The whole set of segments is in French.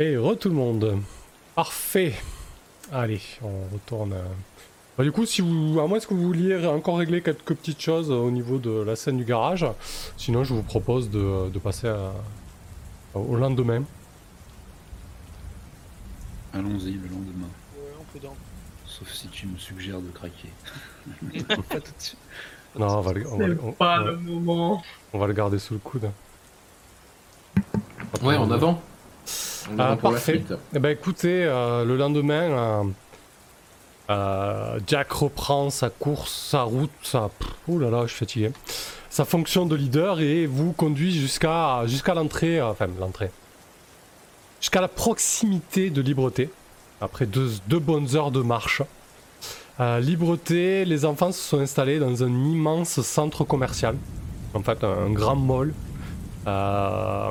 Et re tout le monde. Parfait. Allez, on retourne. Bah, du coup, si vous, à moins est-ce que vous vouliez encore régler quelques petites choses au niveau de la scène du garage, sinon je vous propose de, de passer à- au lendemain. Allons-y le lendemain. Ouais, on peut dans. Sauf si tu me suggères de craquer. Pas tout de suite. Non, on va, le, on va le- on- Pas on- le moment. on va le garder sous le coude. Ouais, en avant. Ah, parfait. Eh ben écoutez, euh, le lendemain, euh, euh, Jack reprend sa course, sa route, sa... Oh là là, je suis fatigué. Sa fonction de leader et vous conduit jusqu'à jusqu'à l'entrée, enfin l'entrée, jusqu'à la proximité de Libreté, après deux, deux bonnes heures de marche. Libreté, les enfants se sont installés dans un immense centre commercial, en fait un, grand mall. Euh,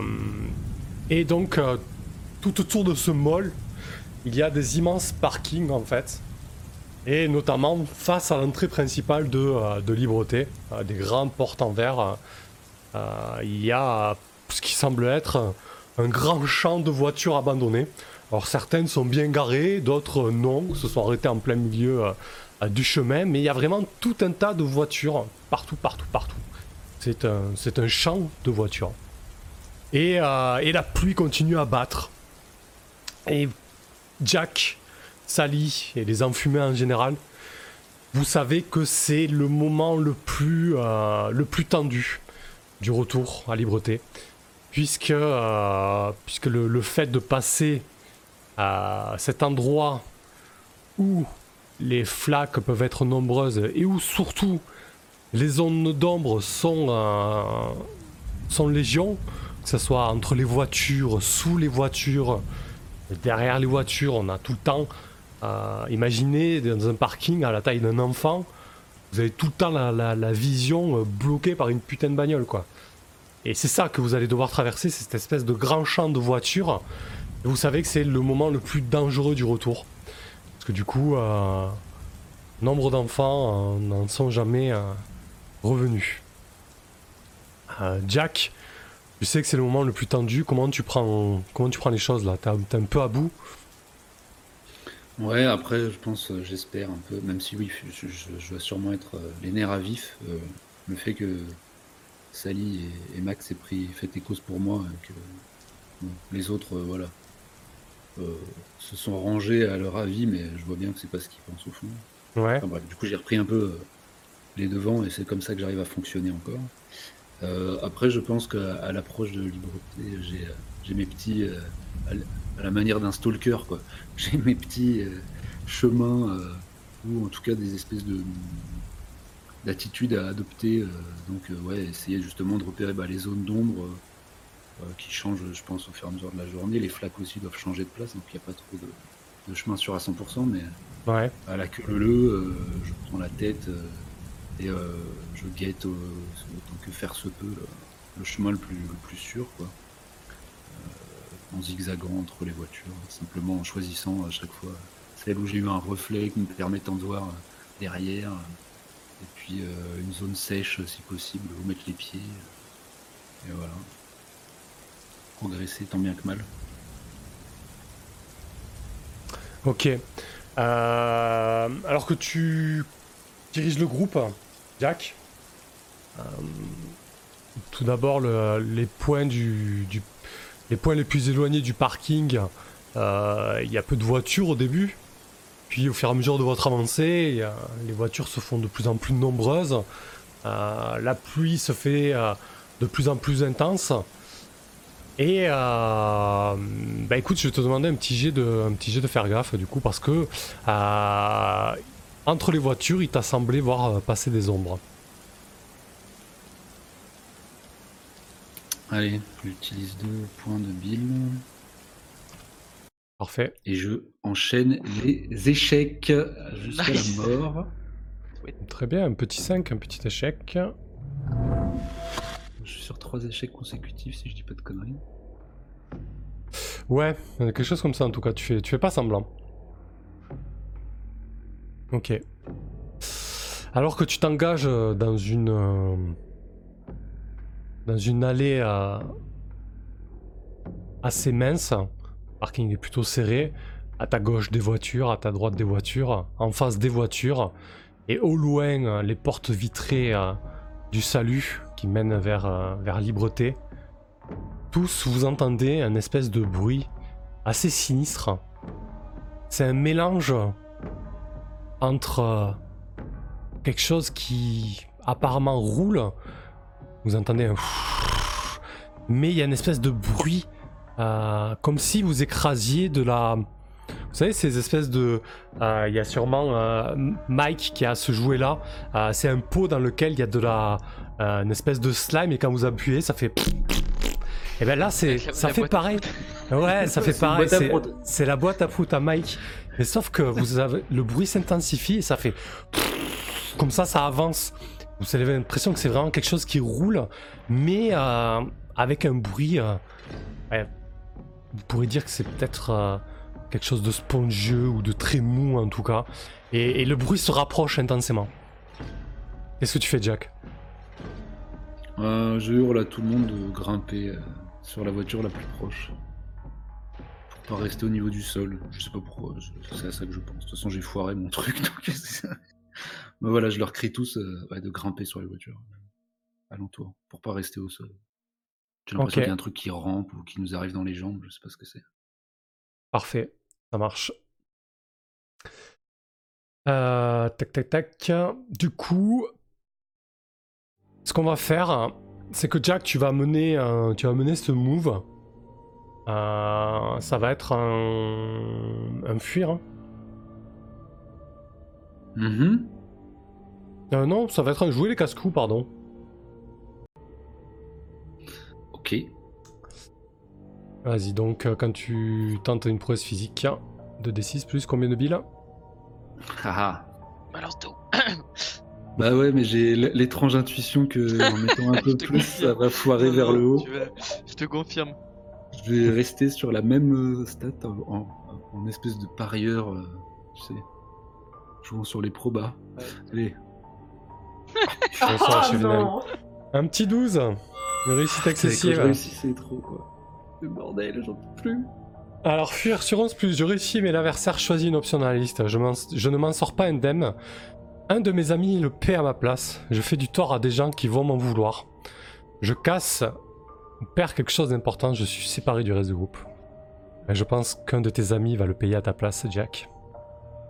et donc, tout autour de ce mall, il y a des immenses parkings en fait. Et notamment face à l'entrée principale de, euh, Libreté, euh, des grandes portes en verre, euh, il y a ce qui semble être un grand champ de voitures abandonnées. Alors certaines sont bien garées, d'autres non, se sont arrêtées en plein milieu du chemin, mais il y a vraiment tout un tas de voitures, partout, partout, partout. C'est un, champ de voitures. Et, et la pluie continue à battre. Et Jack, Sally et les enfumés en général, vous savez que c'est le moment le plus, euh, le plus tendu du retour à Libreté. Puisque, euh, le fait de passer à cet endroit où les flaques peuvent être nombreuses et où surtout les zones d'ombre sont, euh, sont légion, que ce soit entre les voitures, sous les voitures, derrière les voitures, on a tout le temps. euh, imaginez dans un parking à la taille d'un enfant, vous avez tout le temps la, la- vision euh, bloquée par une putain de bagnole, quoi. Et c'est ça que vous allez devoir traverser, cette espèce de grand champ de voitures. Vous savez que c'est le moment le plus dangereux du retour. Parce que du coup, euh, nombre d'enfants n'en sont jamais revenus. Jack, tu sais que c'est le moment le plus tendu. Comment tu prends, comment tu prends les choses là? T'es un- peu à bout? Ouais, après, je pense, euh, j'espère un peu, même si oui, je, je- je dois sûrement être euh, les nerfs à vif. euh, le fait que Sally et, et Max aient pris, fait des causes pour moi, et que bon, les autres, euh, voilà, se sont rangés à leur avis, mais je vois bien que c'est pas ce qu'ils pensent au fond. Ouais. Enfin, bref, du coup, j'ai repris un peu les devants et c'est comme ça que j'arrive à fonctionner encore. Euh, après, je pense qu'à l'approche de Libreté, j'ai euh, j'ai mes petits, euh, à la manière d'un stalker, quoi. J'ai mes petits chemins ou en tout cas des espèces de d'attitudes à adopter. donc, ouais, essayer justement de repérer bah, les zones d'ombre qui changent, je pense, au fur et à mesure de la journée. Les flaques aussi doivent changer de place, donc il n'y a pas trop de, de chemin sûr à 100%, mais Ouais. à la queue leu, euh, je prends la tête euh, et euh, je guette euh, autant que faire se peut le, chemin le plus, sûr, quoi. Euh, en zigzagant entre les voitures, simplement en choisissant à chaque fois celle où j'ai eu un reflet qui me permettant de voir derrière, et puis une zone sèche si possible, où mettre les pieds, et voilà. Progresser tant bien que mal. Ok. Alors que tu diriges le groupe, Jack, euh, tout d'abord le- les points du, du- les points les plus éloignés du parking, euh, il y a peu de voitures au début. Puis au fur et à mesure de votre avancée, les voitures se font de plus en plus nombreuses. Euh, la pluie se fait de plus en plus intense. Et bah écoute, je vais te demander un petit jet de, un petit jet de faire gaffe du coup parce que entre les voitures, il t'a semblé voir euh, passer des ombres. Allez, j'utilise deux points de bill. Parfait. Et je enchaîne les échecs jusqu'à Nice. la mort. Très bien, un petit 5, un petit échec. Je suis sur trois échecs consécutifs si je dis pas de conneries. Ouais, quelque chose comme ça en tout cas, tu fais, tu fais pas semblant. Ok. Alors que tu t'engages euh, dans une. euh, dans une allée euh, assez mince, parking est plutôt serré. À ta gauche des voitures, à ta droite des voitures, en face des voitures. Et au loin, les portes vitrées du salut qui mènent vers, vers Libreté. Tous, vous entendez un espèce de bruit assez sinistre. C'est un mélange entre euh, quelque chose qui apparemment roule. Vous entendez un mais il y a une espèce de bruit euh, comme si vous écrasiez de la vous savez ces espèces de euh, il y a sûrement euh, Mike qui a ce jouet là c'est un pot dans lequel il y a de la une espèce de slime et quand vous appuyez ça fait et ben là c'est ça fait pareil. Ouais ça fait pareil. c'est la boîte à foot à Mike mais sauf que vous avez le bruit s'intensifie et ça fait comme ça ça avance. Vous avez l'impression que c'est vraiment quelque chose qui roule mais euh, avec un bruit euh, vous pourrez dire que c'est peut-être euh, quelque chose de spongieux ou de très mou en tout cas. Et, le bruit se rapproche intensément. Qu'est-ce que tu fais Jack? Je hurle à tout le monde de grimper sur la voiture la plus proche. Pas rester au niveau du sol. Je sais pas pourquoi, c'est à ça que je pense. De toute façon, j'ai foiré mon truc. Donc. Mais voilà, je leur crie tous euh, ouais, de grimper sur les voitures euh, alentour. Pour pas rester au sol. J'ai l'impression qu'il y a un truc qui rampe ou qui nous arrive dans les jambes. Je sais pas ce que c'est. Parfait, ça marche. Euh, tac, tac, tac. Du coup, ce qu'on va faire, c'est que Jack, tu vas mener, un- tu vas mener ce move. Euh, ça va être un, un fuir. hein. Mhm. Euh, non, ça va être un jouer les casse-coups, pardon. Ok. Vas-y, donc euh, quand tu tentes une prouesse physique, 2d6 plus combien de billes? Haha. Balance tout. Bah ouais, mais j'ai l'étrange intuition que en mettant un peu plus, ça va foirer vers le haut. Vas- Je te confirme. Je vais rester sur la même euh, stat en, en- en espèce de parieur, euh, tu sais, jouant sur les probas. Ouais. Allez, Bonsoir, Ah non Un petit 12. Une réussite je réussis, c'est trop quoi. Le bordel, j'en peux plus. Alors, fuir sur 11 plus, je réussis, mais l'adversaire choisit une option dans la liste. Je, je ne m'en sors pas indemne. Un de mes amis le paie à ma place. Je fais du tort à des gens qui vont m'en vouloir. Je casse ou perds quelque chose d'important, je suis séparé du reste du groupe. Et je pense qu'un de tes amis va le payer à ta place, Jack.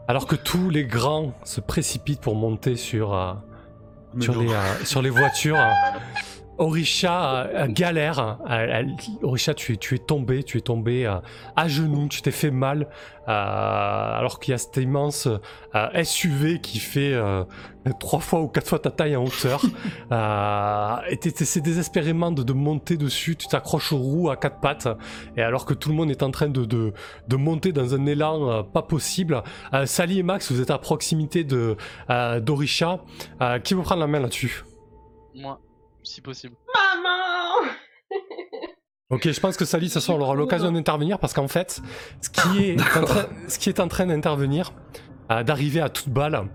Alors que tous les grands se précipitent pour monter sur, euh, sur, les, euh, sur les voitures. Orisha euh, galère. Orisha, tu es, tu es tombé, tu es tombé euh, à genoux, tu t'es fait mal. euh, alors qu'il y a cet immense euh, SUV qui fait euh, trois fois ou quatre fois ta taille en hauteur. euh, et tu essaies désespérément de, de monter dessus, tu t'accroches aux roues à quatre pattes. Et alors que tout le monde est en train de, de, de monter dans un élan euh, pas possible. Euh, Sally et Max, vous êtes à proximité de euh, d'Orisha. Euh, qui veut prendre la main là-dessus? Moi, si possible. Maman Ok, je pense que Sally, ce soir, on aura l'occasion d'intervenir parce qu'en fait, ce qui est, en train, ce qui est en train d'intervenir, euh, d'arriver à toute balle,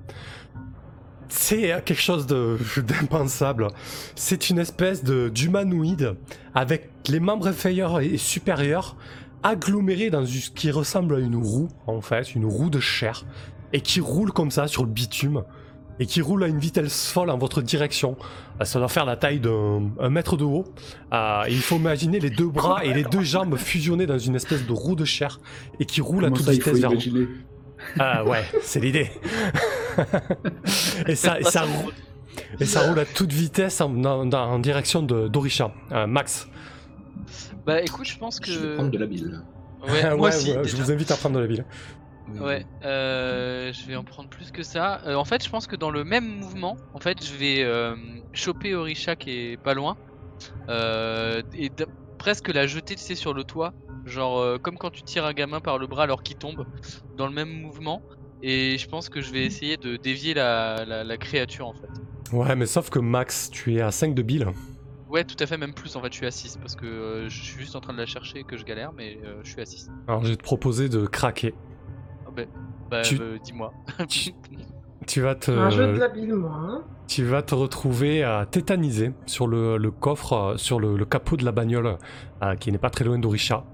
c'est quelque chose de- d'impensable. C'est une espèce de d'humanoïde avec les membres inférieurs et supérieurs agglomérés dans ce qui ressemble à une roue, en fait, une roue de chair, et qui roule comme ça sur le bitume, et qui roule à une vitesse folle en votre direction. Euh, Ça doit faire la taille d'un un mètre de haut. Euh, et il faut imaginer les deux bras et les deux jambes fusionnés dans une espèce de roue de chair et qui roule à toute ça, vitesse vers vous. Ah ouais, c'est l'idée. et, ça, et, ça, rou- et ça roule à toute vitesse en, en- en direction de d'Orisha. Euh, Max. Bah écoute, je pense que. Je vais prendre de la bile. Ouais, moi aussi. ouais, je vous invite à prendre de la Ouais, euh, je vais en prendre plus que ça. Euh, en fait, je pense que dans le même mouvement, en fait, je vais euh, choper Orisha qui est pas loin et presque la jeter, tu sais, sur le toit, genre comme quand tu tires un gamin par le bras alors qu'il tombe, dans le même mouvement. Et je pense que je vais essayer de dévier la, la, la créature en fait. Ouais, mais sauf que Max, tu es à 5 de bill. Ouais, tout à fait, même plus en fait, je suis à 6 parce que euh, je suis juste en train de la chercher et que je galère, mais euh, je suis à 6. Alors je vais te proposer de craquer. Ah bah, bah, Tu- euh, dis-moi. tu- Tu vas te, Un jeu de. Hein. tu vas te retrouver à tétaniser sur le, le coffre, euh, sur le, le capot de la bagnole, euh, qui n'est pas très loin d'Orisha.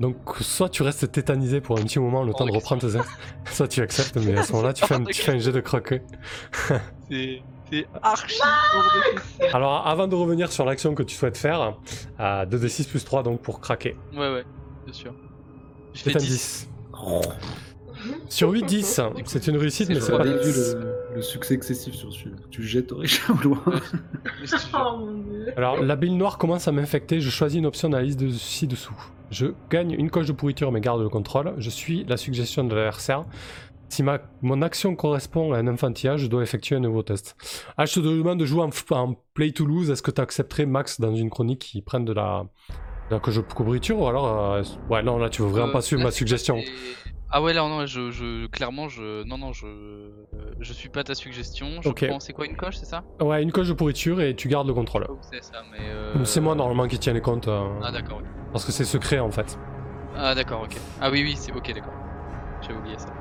Donc, soit tu restes tétanisé pour un petit moment, le temps de de reprendre tes actes, soit tu acceptes, mais à ce moment-là, tu, fais un, tu fais un jet de croquet. C'est archi. Alors, avant de revenir sur l'action que tu souhaites faire, euh, 2d6 plus 3 donc pour craquer. Ouais, ouais, bien sûr. Je fais C'est un 10. 10. Sur 8, 10, c'est une réussite, mais c'est pas. vu le, le succès excessif sur celui-là. Tu jettes au loin. Oh mon dieu. Alors, la bille noire commence à m'infecter. Je choisis une option dans la liste de ci-dessous. Je gagne une coche de pourriture, mais garde le contrôle. Je suis la suggestion de l'adversaire. Si ma, mon action correspond à un enfantillage, je dois effectuer un nouveau test. Ah, je te demande de jouer en, en play to lose. Est-ce que tu accepterais, Max, dans une chronique qui prenne de la, coche de pourriture Ou alors. euh, ouais, non, là, tu veux vraiment Euh, pas suivre là, ma suggestion. Ah ouais, là, non, je, je, clairement, je, non, non, je, je suis pas ta suggestion. Je prends, c'est quoi une coche, c'est ça? Ouais, une coche de pourriture et tu gardes le Je contrôle. où c'est ça, mais. euh, C'est moi, normalement, qui tiens les comptes. euh, Ah d'accord. ok. parce que c'est secret, en fait. Ah d'accord, ok. Ah oui, oui, c'est ok, d'accord. J'avais oublié ça.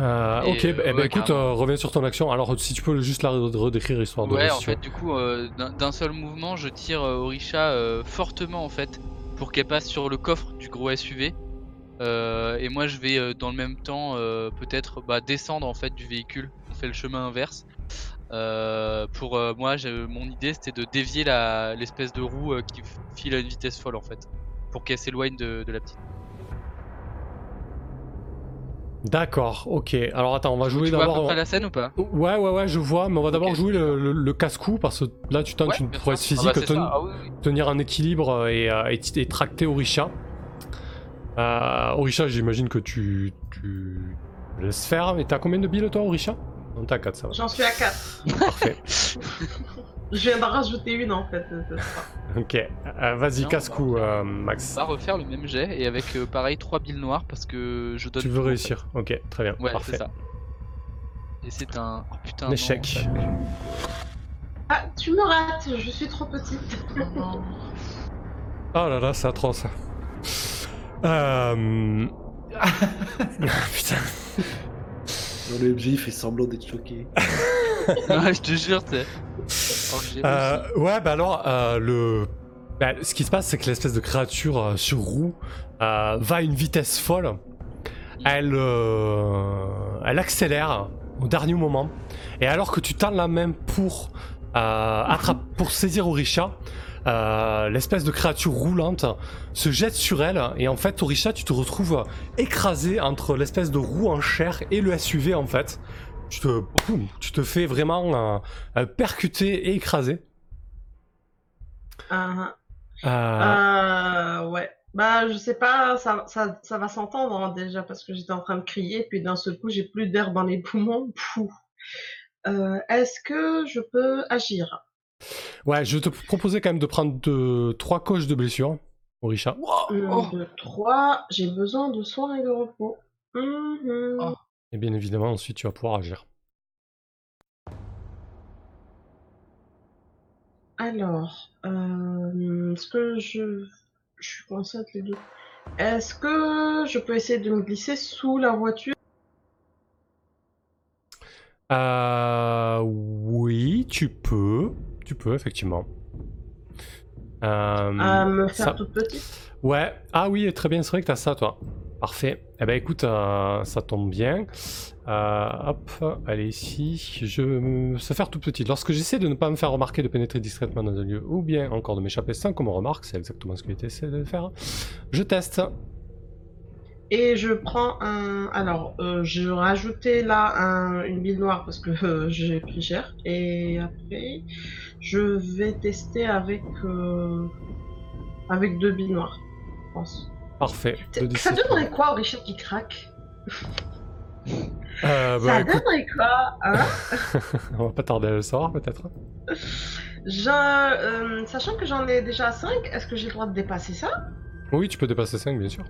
Euh, ok, euh, bah, eh ben, ouais, écoute, carrément. euh, reviens sur ton action. Alors, si tu peux juste la re- redécrire, histoire de. Ouais, en fait, du coup, euh, d'un seul mouvement, je tire euh, Orisha euh, fortement en fait pour qu'elle passe sur le coffre du gros SUV. Euh, et moi, je vais euh, dans le même temps euh, peut-être bah, descendre en fait du véhicule. On fait le chemin inverse. Euh, pour euh, moi, mon idée c'était de dévier la- l'espèce de roue euh, qui file à une vitesse folle en fait, pour qu'elle s'éloigne de, de la petite. D'accord, ok. Alors attends, on va jouer tu vois à peu d'abord. près la scène ou pas? Ouais, ouais, ouais, je vois, mais on va d'abord jouer le, le- le casse-cou parce que là tu tentes Ouais, une prouesse sûr. physique, Ah bah, ten-. Ah oui, oui. tenir en équilibre et, euh, et, et tracter Orisha. Euh, Orisha, j'imagine que tu, tu laisses faire, mais t'as combien de billes toi, Orisha? Non, t'as 4, ça va. J'en suis à 4. Parfait. Je viens d'en rajouter une en fait. ça. Ok, Euh, vas-y, casse-cou, euh, Max. On va refaire le même jet et avec euh, pareil 3 billes noires parce que je donne. Tu tout, veux en fait. réussir Ok, très bien, Ouais, parfait. c'est ça. Et c'est un. Oh, putain, Un échec. Ah, tu me rates, je suis trop petite. Oh là là, c'est atroce. Euh... Putain. Dans le MJ, il fait semblant d'être choqué. Ouais, je te jure, c'est. Euh, ouais, bah alors, euh, le... bah, ce qui se passe, c'est que l'espèce de créature euh, sur roue va à une vitesse folle. Elle, elle accélère au dernier moment. Et alors que tu tends la main pour, pour saisir Orisha, l'espèce de créature roulante se jette sur elle. Et en fait, Orisha, tu te retrouves écrasé entre l'espèce de roue en chair et le SUV en fait. Tu te, boum, tu te fais vraiment euh, euh, percuter et écraser. Ah, Euh, euh, ouais. Bah, je sais pas, ça, ça, ça va s'entendre hein, déjà parce que j'étais en train de crier, puis d'un seul coup, j'ai plus d'air dans les poumons. Euh, Est-ce que je peux agir? Ouais, je vais te proposer quand même de prendre deux, trois coches de blessure, Orisha. Un, Oh. deux, trois. J'ai besoin de soins et de repos. Mhm. Oh. Et bien évidemment, ensuite, tu vas pouvoir agir. Alors, euh, est-ce que je... Je suis coincée entre les deux? Est-ce que je peux essayer de me glisser sous la voiture? Euh, oui, tu peux. Tu peux, effectivement. Euh, à me faire ça- toute petite? Ouais, ah oui, très bien, c'est vrai que t'as ça, toi. Parfait. Eh ben écoute, euh, ça tombe bien. Euh, hop, allez ici. Je me faire tout petit. Lorsque j'essaie de ne pas me faire remarquer de pénétrer discrètement dans un lieu, ou bien encore de m'échapper sans qu'on me remarque, c'est exactement ce que tu essaies de faire. Je teste. Et je prends un. Alors, euh, je rajoutais là un- une bille noire parce que euh, j'ai pris cher. Et après, je vais tester avec avec deux billes noires, je pense. Parfait. Ça D6. donnerait quoi au Richard qui craque Euh, bah, Ça écoute, donnerait quoi hein on va pas tarder à le savoir, peut-être. Euh, Sachant que j'en ai déjà 5, est-ce que j'ai le droit de dépasser ça? Oui, tu peux dépasser 5, bien sûr.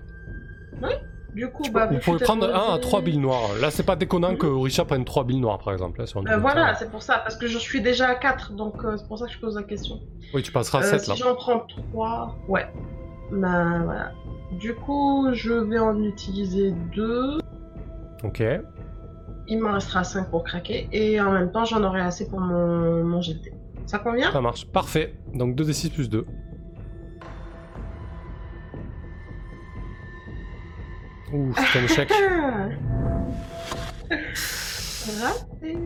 Du coup, Tu bah. vous pouvez prendre 1 à 3 billes noires. Là, c'est pas déconnant que Richard prenne 3 billes noires, par exemple. Là, sur un Euh, voilà, c'est pour ça, parce que je suis déjà à 4, donc euh, c'est pour ça que je pose la question. Oui, tu passeras à Euh, 7 si là. j'en prends 3, ouais. Bah voilà. Du coup, je vais en utiliser 2. Ok. Il m'en restera 5 pour craquer. Et en même temps, j'en aurai assez pour mon, mon GT. Ça convient? Ça marche. Parfait. Donc 2d6 plus 2. Ouh, c'est un échec. Raté.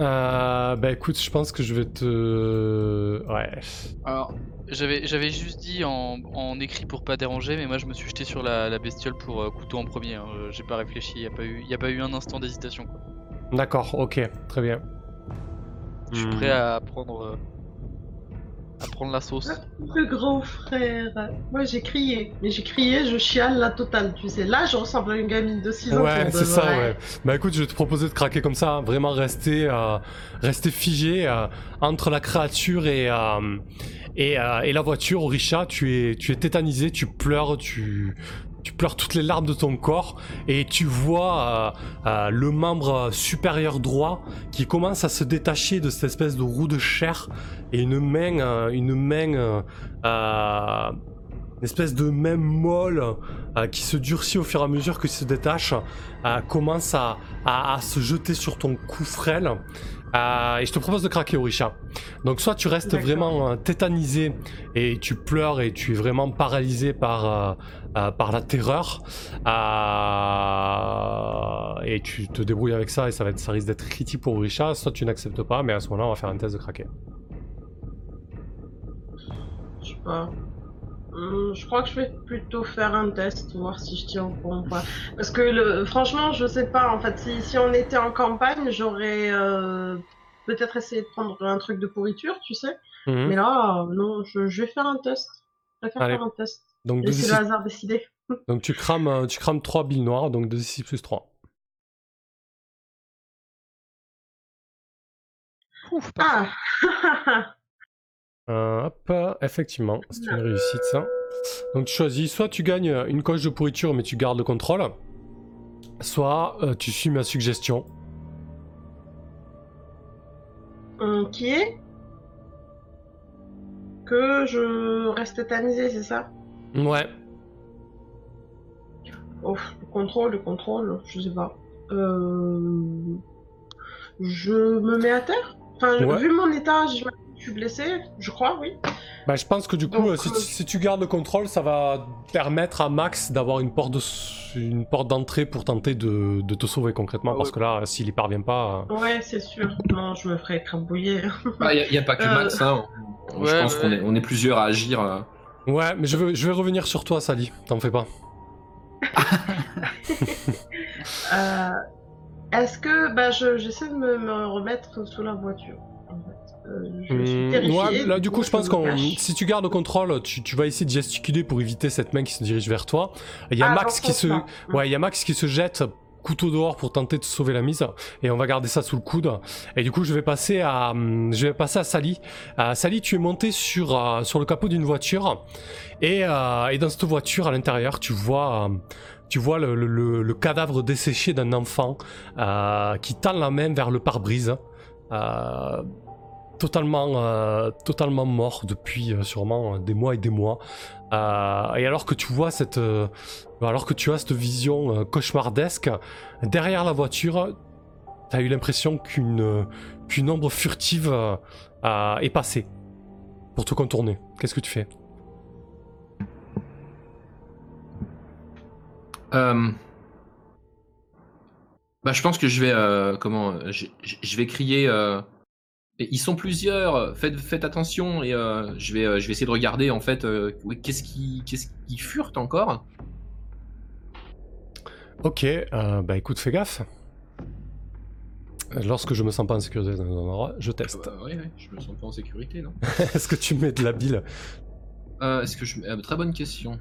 Euh, bah écoute, je pense que je vais te. Ouais. Alors, j'avais, j'avais juste dit en, en écrit pour pas déranger, mais moi je me suis jeté sur la, la bestiole pour euh, couteau en premier. hein. Euh, J'ai pas réfléchi, y a pas eu, y a pas eu un instant d'hésitation. D'accord, ok, très bien. Je suis prêt à prendre, euh, à prendre la sauce. Le grand frère. Moi j'ai crié, mais j'ai crié, je chiale la totale, tu sais. Là, je ressemble à une gamine de 6 ans. Ouais, pour c'est ça, ouais. Bah écoute, je vais te proposer de craquer comme ça, hein. vraiment rester, euh, rester figé euh, entre la créature et, euh, et, euh, et la voiture. Orisha, tu es, tu es tétanisé, tu pleures, tu, pleures toutes les larmes de ton corps et tu vois euh, euh, le membre supérieur droit qui commence à se détacher de cette espèce de roue de chair et une main, une main, une espèce de main molle qui se durcit au fur et à mesure qu'il se détache, commence à se jeter sur ton cou frêle. Euh, et je te propose de craquer, Orisha. Donc soit tu restes vraiment euh, tétanisé et tu pleures et tu es vraiment paralysé par, euh, euh, par la terreur. euh, et tu te débrouilles avec ça et ça, va être, ça risque d'être critique pour Orisha. Soit tu n'acceptes pas, mais à ce moment-là, on va faire un test de craquer. Je sais pas. Hum, je crois que je vais plutôt faire un test, voir si je tiens au courant ou pas. Parce que le, franchement, je sais pas. En fait, si, si on était en campagne, j'aurais euh, peut-être essayé de prendre un truc de pourriture, tu sais. Mhm. Mais là, euh, non, je, je vais faire un test. Je vais faire, un test. Donc, Laissez 2d6 le hasard décider. Donc tu crames, euh, tu crames 3 billes noires, donc 2d6 plus 3. Ouf. Ah Euh, hop, effectivement, c'est une réussite ça. Donc tu choisis, soit tu gagnes une coche de pourriture mais tu gardes le contrôle, soit euh, tu suis ma suggestion. Qui est Que je reste tétanisé, c'est ça? Ouais, Oh, le contrôle, le contrôle, je sais pas. Euh... Je me mets à terre? Enfin, Ouais. vu mon état, je je suis blessé, je crois, oui. bah, je pense que du coup, Donc, euh, si, euh, si tu gardes le contrôle, ça va permettre à Max d'avoir une porte de une porte d'entrée pour tenter de, de te sauver concrètement, parce Ouais. que là, s'il y parvient pas... euh, Ouais, c'est sûr. Non, je me ferais écrabouiller. Il n'y a, pas que Euh, Max, hein. Je ouais, pense ouais. qu'on est, on est plusieurs à agir. euh. Ouais, mais je vais, je vais revenir sur toi, Sally, t'en fais pas. Euh, Est-ce que bah je j'essaie de me, me remettre sous la voiture. Euh, je suis terrifiée. ouais, là du coup je pense cache. si tu gardes le contrôle, tu, tu vas essayer de gesticuler pour éviter cette main qui se dirige vers toi. Il y a Ah, Max qui se sens-là. ouais, il y a Max qui se jette couteau dehors pour tenter de sauver la mise et on va garder ça sous le coude et du coup je vais passer à hum, je vais passer à Sally Euh, Sally tu es monté sur euh, sur le capot d'une voiture et, euh, et dans cette voiture à l'intérieur tu vois euh, tu vois le, le- le- le cadavre desséché d'un enfant euh, qui tend la main vers le pare-brise euh, totalement, euh, totalement mort depuis euh, sûrement euh, des mois et des mois. Et alors que tu vois cette, alors que tu as cette vision cauchemardesque derrière la voiture, t'as eu l'impression qu'une ombre furtive est passée pour te contourner. Qu'est-ce que tu fais? Bah, je pense que je vais, comment, je vais crier. Ils sont plusieurs. Faites, faites attention et euh, je vais, euh, je vais essayer de regarder en fait. euh, qu'est-ce qui, qu'est-ce qui furte encore Ok, euh, bah écoute, fais gaffe. Lorsque je me sens pas en sécurité dans un endroit, je teste. Bah, ouais, ouais, je me sens pas en sécurité, non Est-ce que tu mets de la bile? Est-ce que je, très bonne question.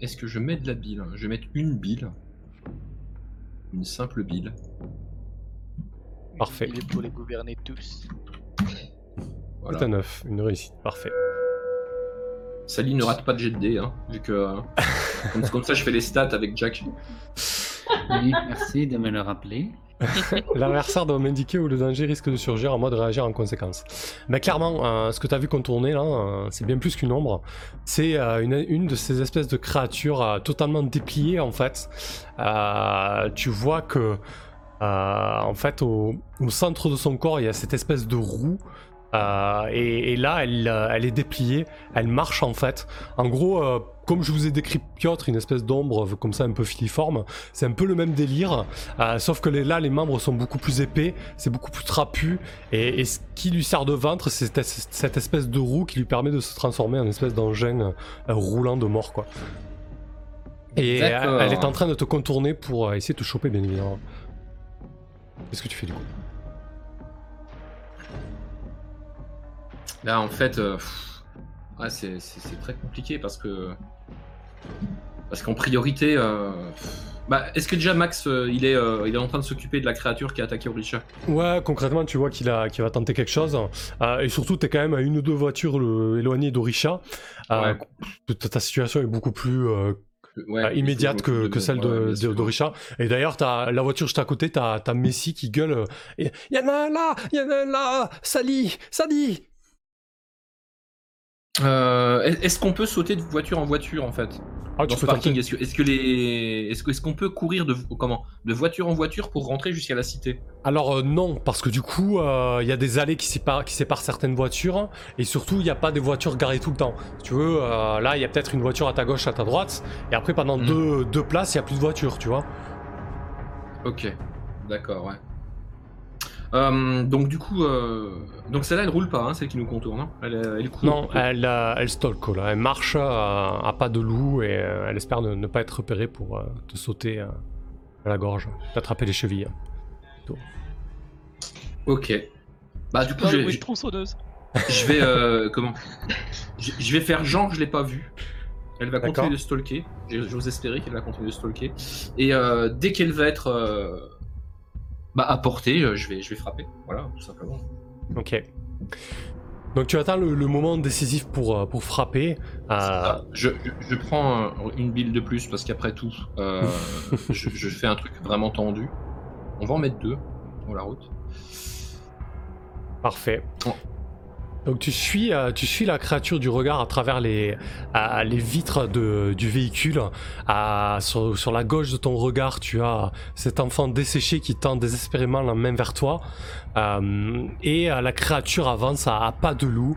Est-ce que je mets de la bile? Je vais mettre une bile, une simple bile. Parfait. Il est pour les gouverner tous. Voilà. C'est un 9, une réussite, parfait. Sally ne rate pas de jet de dés, hein, vu que euh, comme, comme ça je fais les stats avec Jack. Oui, merci de me le rappeler. L'adversaire doit m'indiquer où le danger risque de surgir en mode réagir en conséquence. Mais clairement, euh, ce que tu as vu contourner là, euh, c'est bien plus qu'une ombre. C'est euh, une, une de ces espèces de créatures euh, totalement dépliées en fait. Euh, tu vois que, euh, en fait, au, au centre de son corps, il y a cette espèce de roue Euh, et, et là, elle, euh, elle est dépliée, elle marche en fait. En gros, euh, comme je vous ai décrit Piotr, une espèce d'ombre comme ça un peu filiforme, c'est un peu le même délire, sauf que les- là les membres sont beaucoup plus épais, c'est beaucoup plus trapu, et, et ce qui lui sert de ventre, c'est cette, espèce de roue qui lui permet de se transformer en espèce d'engin roulant de mort quoi. Et elle, est en train de te contourner pour essayer de te choper bien évidemment. Qu'est-ce que tu fais du coup Là, en fait, euh, c'est très compliqué parce que. Parce qu'en priorité. euh, bah, Est-ce que déjà Max, euh, il, est, euh, il est en train de s'occuper de la créature qui a attaqué Orisha? Ouais, concrètement, tu vois qu'il a, qu'il va tenter quelque chose. Euh, et surtout, t'es quand même à une ou deux voitures euh, éloignées d'Orisha. Euh, ta- Ta situation est beaucoup plus euh, Ouais, euh, immédiate que, que celle de, de- sûr. d'Orisha. Et d'ailleurs, t'as la voiture juste à côté, t'as as Messi qui gueule. euh, Il y en a un là, il y en a un là, Sally, Sally. Euh, Est-ce qu'on peut sauter de voiture en voiture en fait? Ah, dans ce parking. Est-ce que, les, est-ce qu'on peut courir de comment de voiture en voiture pour rentrer jusqu'à la cité? Alors euh, non, parce que du coup, euh, il y a des allées qui séparent, qui séparent certaines voitures, et surtout, il n'y a pas des voitures garées tout le temps. Si tu veux, là, il y a peut-être une voiture à ta gauche, à ta droite, et après, pendant Mhm. deux, deux places, il n'y a plus de voitures, tu vois. Ok, d'accord, ouais. Euh, donc du coup, euh, donc celle-là elle roule pas, hein, celle qui nous contourne. hein. Elle, euh, elle court. Non, elle, euh, elle stalk, là. Elle marche euh, à pas de loup, et euh, elle espère ne, ne pas être repérée pour euh, te sauter euh, à la gorge, t'attraper les chevilles. Ok. Bah du coup, je, bruit je- de tronçonneuse. je vais euh, comment? Je, je vais faire genre je l'ai pas vue. Elle va continuer de stalker. J'ose espérer qu'elle va continuer de stalker. Et euh, dès qu'elle va être euh, bah, à portée, euh, je vais, je vais frapper. Voilà, tout simplement. Ok. Donc tu attends le, le moment décisif pour, euh, pour frapper. Euh, je, je- je prends une bille de plus parce qu'après tout, euh, je, je fais un truc vraiment tendu. On va en mettre deux sur la route. Parfait. Donc tu suis, euh, tu suis la créature du regard à travers les, vitres du véhicule. Sur, la gauche de ton regard, tu as cet enfant desséché qui tend désespérément la main vers toi. Euh, et euh, la créature avance à, pas de loup.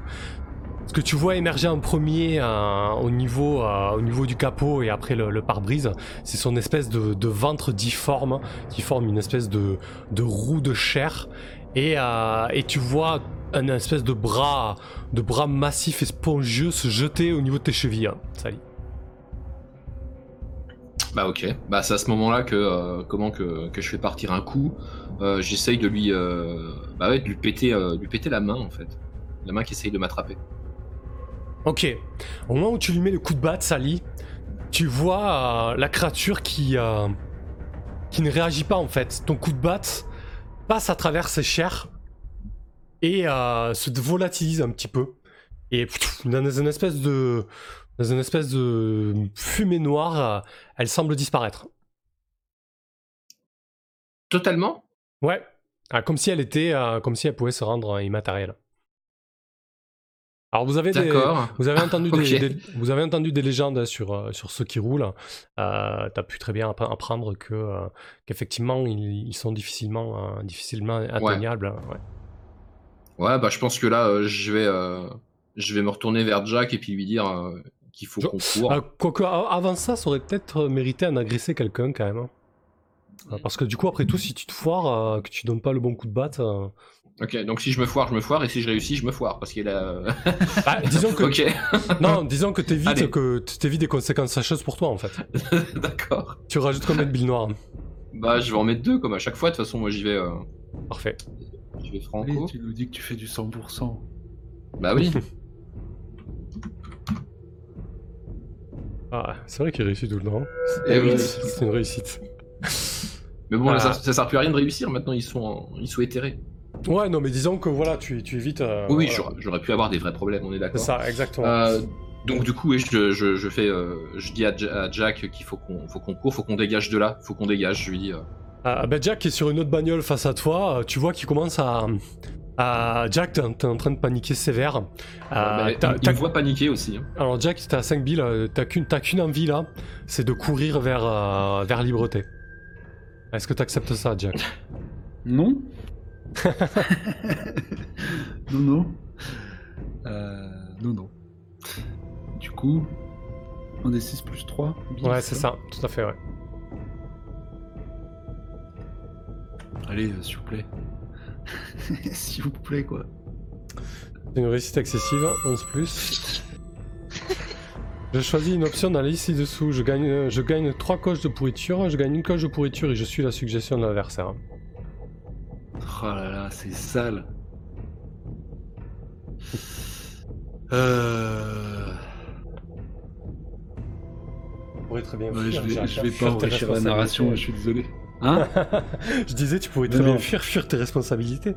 Ce que tu vois émerger en premier au, niveau, au niveau du capot et après le, pare-brise, c'est son espèce de, ventre difforme qui forme une espèce de, roue de chair. Et tu vois un espèce de bras, de bras massif et spongieux se jeter au niveau de tes chevilles. hein, Sally. Bah ok. Bah c'est à ce moment-là que euh, comment que, que je fais partir un coup. Euh, J'essaye de lui, euh, bah ouais, de lui péter, lui péter la main en fait. La main qui essaye de m'attraper. Ok. Au moment où tu lui mets le coup de batte, Sally, tu vois la créature qui, qui ne réagit pas en fait. Ton coup de batte passe à travers ses chairs et euh, se volatilise un petit peu. Et pff, dans une espèce de, dans une espèce de fumée noire, euh, elle semble disparaître. Totalement? Ouais. Ah, comme si elle était, euh, comme si elle pouvait se rendre euh, immatérielle. Alors vous avez des, vous avez entendu des, des- vous avez entendu des légendes sur euh, sur ceux qui roulent. T'as pu très bien app- apprendre que qu'effectivement ils, ils sont difficilement difficilement atteignables. hein, ouais. Ouais, bah je pense que là, euh, je vais, euh, je vais me retourner vers Jack et puis lui dire euh, qu'il faut qu'on court. Euh, quoique a- avant ça, ça aurait peut-être mérité en agresser quelqu'un quand même. hein. Parce que du coup, après tout, si tu te foires, euh, que tu donnes pas le bon coup de batte, euh, Ok, donc si je me foire, je me foire, et si je réussis, je me foire, parce qu'il a. bah, disons que ok, non, disons que t'évites que t'évites des conséquences fâcheuses pour toi en fait. d'accord. Tu rajoutes combien de billes noires Bah je vais en mettre deux comme à chaque fois. De toute façon, moi j'y vais, euh, Parfait. J'y vais Oui, franco. tu nous dis que tu fais du 100%. Bah oui. Ah, c'est vrai qu'il réussit tout le temps. Eh oui. C'est une réussite. Mais bon, Ah. ça, ça sert plus à rien de réussir. Maintenant, ils sont, en- ils sont éthérés. Ouais, non, mais disons que voilà, tu, tu évites. euh, oui, oui, voilà. j'aurais- pu avoir des vrais problèmes. On est C'est d'accord. ça, exactement. Euh, donc du coup, oui, je, je, je fais, euh, je dis à, Ja- à Jack qu'il faut qu'on, faut qu'on court, faut qu'on dégage de là, faut qu'on dégage. Je lui dis. Euh, Ah, bah, Jack est sur une autre bagnole face à toi. euh, Tu vois qu'il commence à. à- Jack, t'es en- train de paniquer sévère. Euh, bah, t'as- il me voit paniquer aussi. hein. Alors, Jack, t'es à 5 billes. euh, T'as qu'une t'as qu'une envie là, c'est de courir vers, euh, vers Libreté. Est-ce que t'acceptes ça, Jack? Non Non, non. Euh, non, non. Du coup, on est 6 plus 3. Ouais, c'est ça, tout à fait, ouais. Allez, euh, s'il vous plaît. s'il vous plaît, quoi. C'est une réussite excessive, 11 plus. Je choisis une option dans la liste ci-dessous. Je gagne, je gagne 3 coches de pourriture, je gagne une coche de pourriture et je suis la suggestion de l'adversaire. Oh là là, c'est sale. Euh... Pourrais très bien Ouais, je vais, Jack, je vais pas enrichir la narration, je suis désolé. Hein Je disais, tu pourrais Mais très bien fuir, fuir tes responsabilités.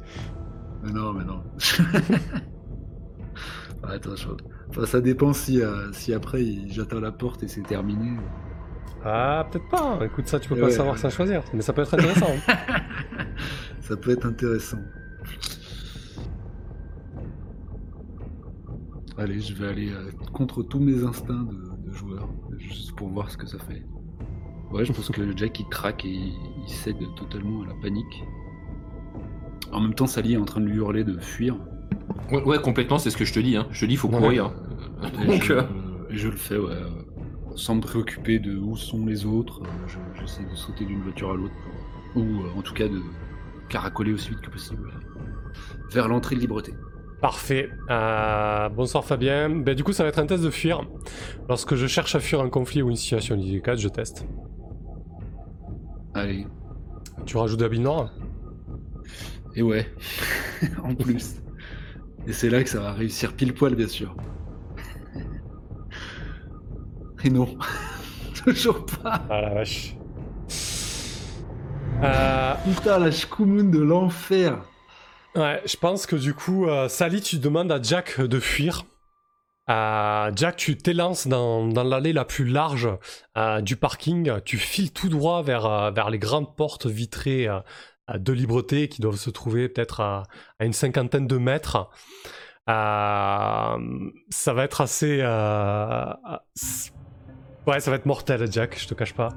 Mais non, mais non. Attends, je... enfin, ça dépend si, euh, si après j'atteins la porte et c'est terminé. Ah, peut-être pas. Écoute, ça, tu peux pas ouais. savoir sans choisir. Mais ça peut être intéressant. hein. Ça peut être intéressant. Allez, je vais aller euh, contre tous mes instincts de, de joueur, juste pour voir ce que ça fait. Ouais, je pense que Jack il craque et il, cède totalement à la panique. En même temps, Sally est en train de lui hurler de fuir. Ouais, ouais, complètement, c'est ce que je te dis. Hein. Je te dis, il faut Ouais. courir. Et Donc, je, euh, je le fais, ouais. Sans me préoccuper de où sont les autres. euh, je- J'essaie de sauter d'une voiture à l'autre. pour- Ou euh, en tout cas de caracoler aussi vite que possible. Vers l'entrée de Libreté. Parfait. Euh, bonsoir Fabien. Ben, du coup, ça va être un test de fuir. Lorsque je cherche à fuir un conflit ou une situation délicate, je teste. Allez. Tu rajoutes de la bille noire Et ouais. en plus. Et c'est là que ça va réussir pile poil, bien sûr. Et non. Toujours pas. Ah la vache. Euh, Putain, la Shkumun de l'enfer. ouais, je pense que du coup, euh, Sally, tu demandes à Jack de fuir. Euh, Jack, tu t'élances dans, dans l'allée la plus large euh, du parking. Tu files tout droit vers, euh, vers les grandes portes vitrées euh, de Libreté qui doivent se trouver peut-être à, à une cinquantaine de mètres. Ça va être assez. ouais, ça va être mortel, Jack, je te cache pas.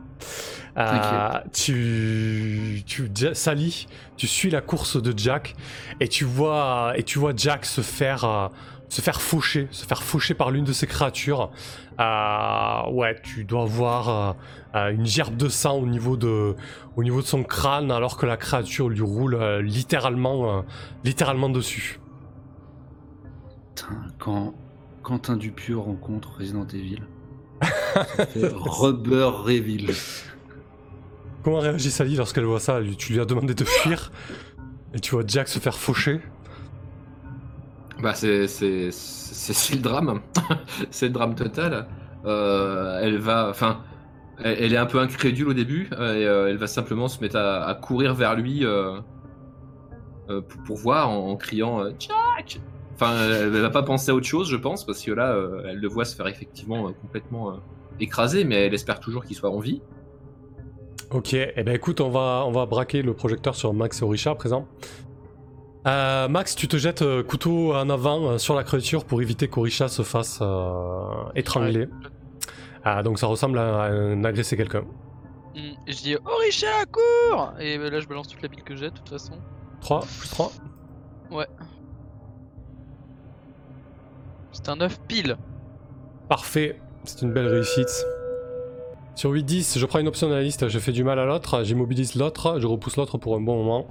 Tu, tu, Sally, tu suis la course de Jack et tu vois, et tu vois Jack se faire, se faire faucher, se faire faucher par l'une de ces créatures. Euh, ouais, tu dois voir euh, euh, une gerbe de sang au niveau de, au niveau de son crâne alors que la créature lui roule euh, littéralement, littéralement dessus. Putain, quand Quentin Dupieux rencontre Resident Evil, ça fait Rubber Reveal. Comment réagit Sally lorsqu'elle voit ça? Tu lui as demandé de fuir et tu vois Jack se faire faucher. Bah c'est le drame, c'est le drame total. Euh, elle va, enfin, elle, est un peu incrédule au début euh, et euh, elle va simplement se mettre à, courir vers lui pour, voir en, criant Jack. Enfin, elle, elle va pas penser à autre chose, je pense, parce que là, elle le voit se faire effectivement complètement écraser, mais elle espère toujours qu'il soit en vie. Ok, et eh ben écoute, on va, on va braquer le projecteur sur Max et à présent. Euh, Max, tu te jettes euh, couteau en avant euh, sur la créature pour éviter qu'Orisha se fasse étrangler. Ah, donc ça ressemble à, à un agresser quelqu'un. Hmm, je dis Orisha, cours Et bah, là, je balance toute la bille que j'ai de toute façon. 3, plus 3. C'est un 9 pile. Parfait, c'est une belle réussite. Sur 8-10, je prends une option de la liste, je fais du mal à l'autre, j'immobilise l'autre, je repousse l'autre pour un bon moment.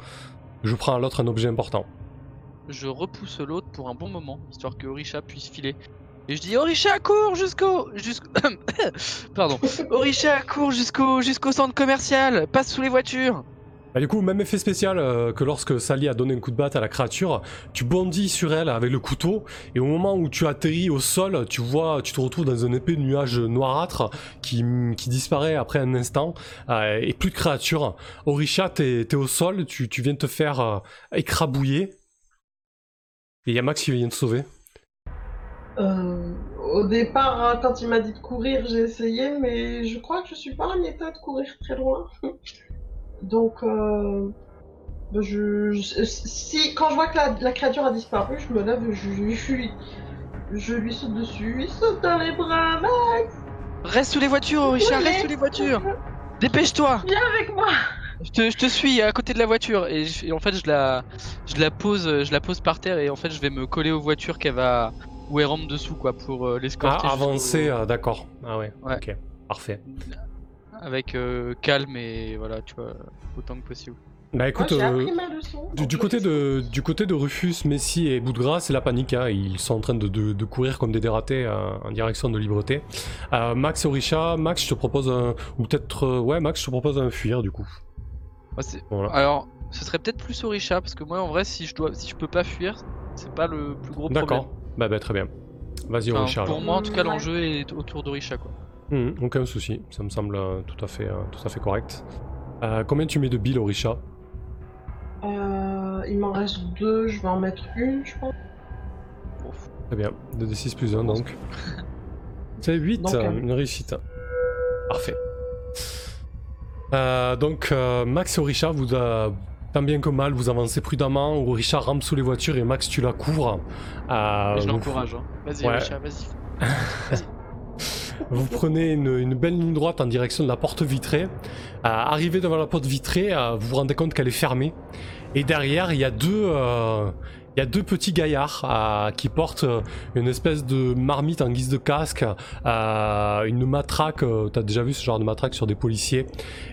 Je prends à l'autre un objet important. Je repousse l'autre pour un bon moment, histoire que Orisha puisse filer. Et je dis Orisha, cours jusqu'au. jusqu'au. Pardon. Orisha, cours jusqu'au jusqu'au centre commercial, passe sous les voitures. Bah, du coup, même effet spécial euh, que lorsque Sally a donné un coup de batte à la créature, tu bondis sur elle avec le couteau, et au moment où tu atterris au sol, tu vois, tu te retrouves dans un épais nuage noirâtre qui, disparaît après un instant, euh, et plus de créature. Orisha, t'es au sol, tu, viens te faire euh, écrabouiller, et il y a Max qui vient te sauver. Au départ, hein, quand il m'a dit de courir, j'ai essayé, mais je crois que je suis pas en état de courir très loin. Donc, euh, bah, je, je- si quand je vois que la, la créature a disparu, je me lève, je, lui- je, lui- je lui saute dessus, il saute dans les bras, Max, Reste sous les voitures, Oui, reste sous les voitures. Dépêche-toi. viens avec moi. je te, je te suis à côté de la voiture et, je- et en fait je la, je la pose, je la pose par terre et en fait je vais me coller aux voitures qu'elle va, où elle rentre dessous quoi pour euh, l'escorter. Ah, avancer, euh, d'accord. Ah ouais, Ouais. ok. Parfait. Avec euh, calme et voilà, tu vois, autant que possible. Bah écoute, Moi, euh, appris ma leçon. du, côté de, du côté de Rufus, Messi et Boudgras, c'est la panique. hein. Ils sont en train de, de- de courir comme des dératés euh, en direction de Libreté. Euh, Max et Orisha, Max, je te propose un. Ou peut-être. ouais, Max, je te propose un fuir du coup. Voilà. Alors, ce serait peut-être plus Orisha parce que moi en vrai si je dois, si je peux pas fuir, c'est pas le plus gros problème. D'accord. Bah, bah, très bien. Vas-y, Enfin, Orisha. pour moi en tout cas l'enjeu est autour d'Orisha quoi. Hum, aucun souci, ça me semble euh, tout à fait, euh, tout à fait correct. Euh, combien tu mets de billes, Orisha Euh, il m'en reste deux, je vais en mettre une, je pense. Ouf. Très bien, 2d6 plus 1 donc. C'est 8, Donc, euh, une réussite. Parfait. Euh, donc, euh, Max et Orisha, vous, euh, tant bien que mal, vous avancez prudemment. Orisha rampe sous les voitures et Max, tu la couvres. Euh, je l'encourage. Hein. Vas-y Ouais. Orisha, vas-y. Vous prenez une, belle ligne droite en direction de la porte vitrée. Arrivé devant la porte vitrée, vous vous rendez compte qu'elle est fermée. Et derrière, il y a deux, euh, il y a deux petits gaillards euh, qui portent euh, une espèce de marmite en guise de casque, une matraque. euh, T'as déjà vu ce genre de matraque sur des policiers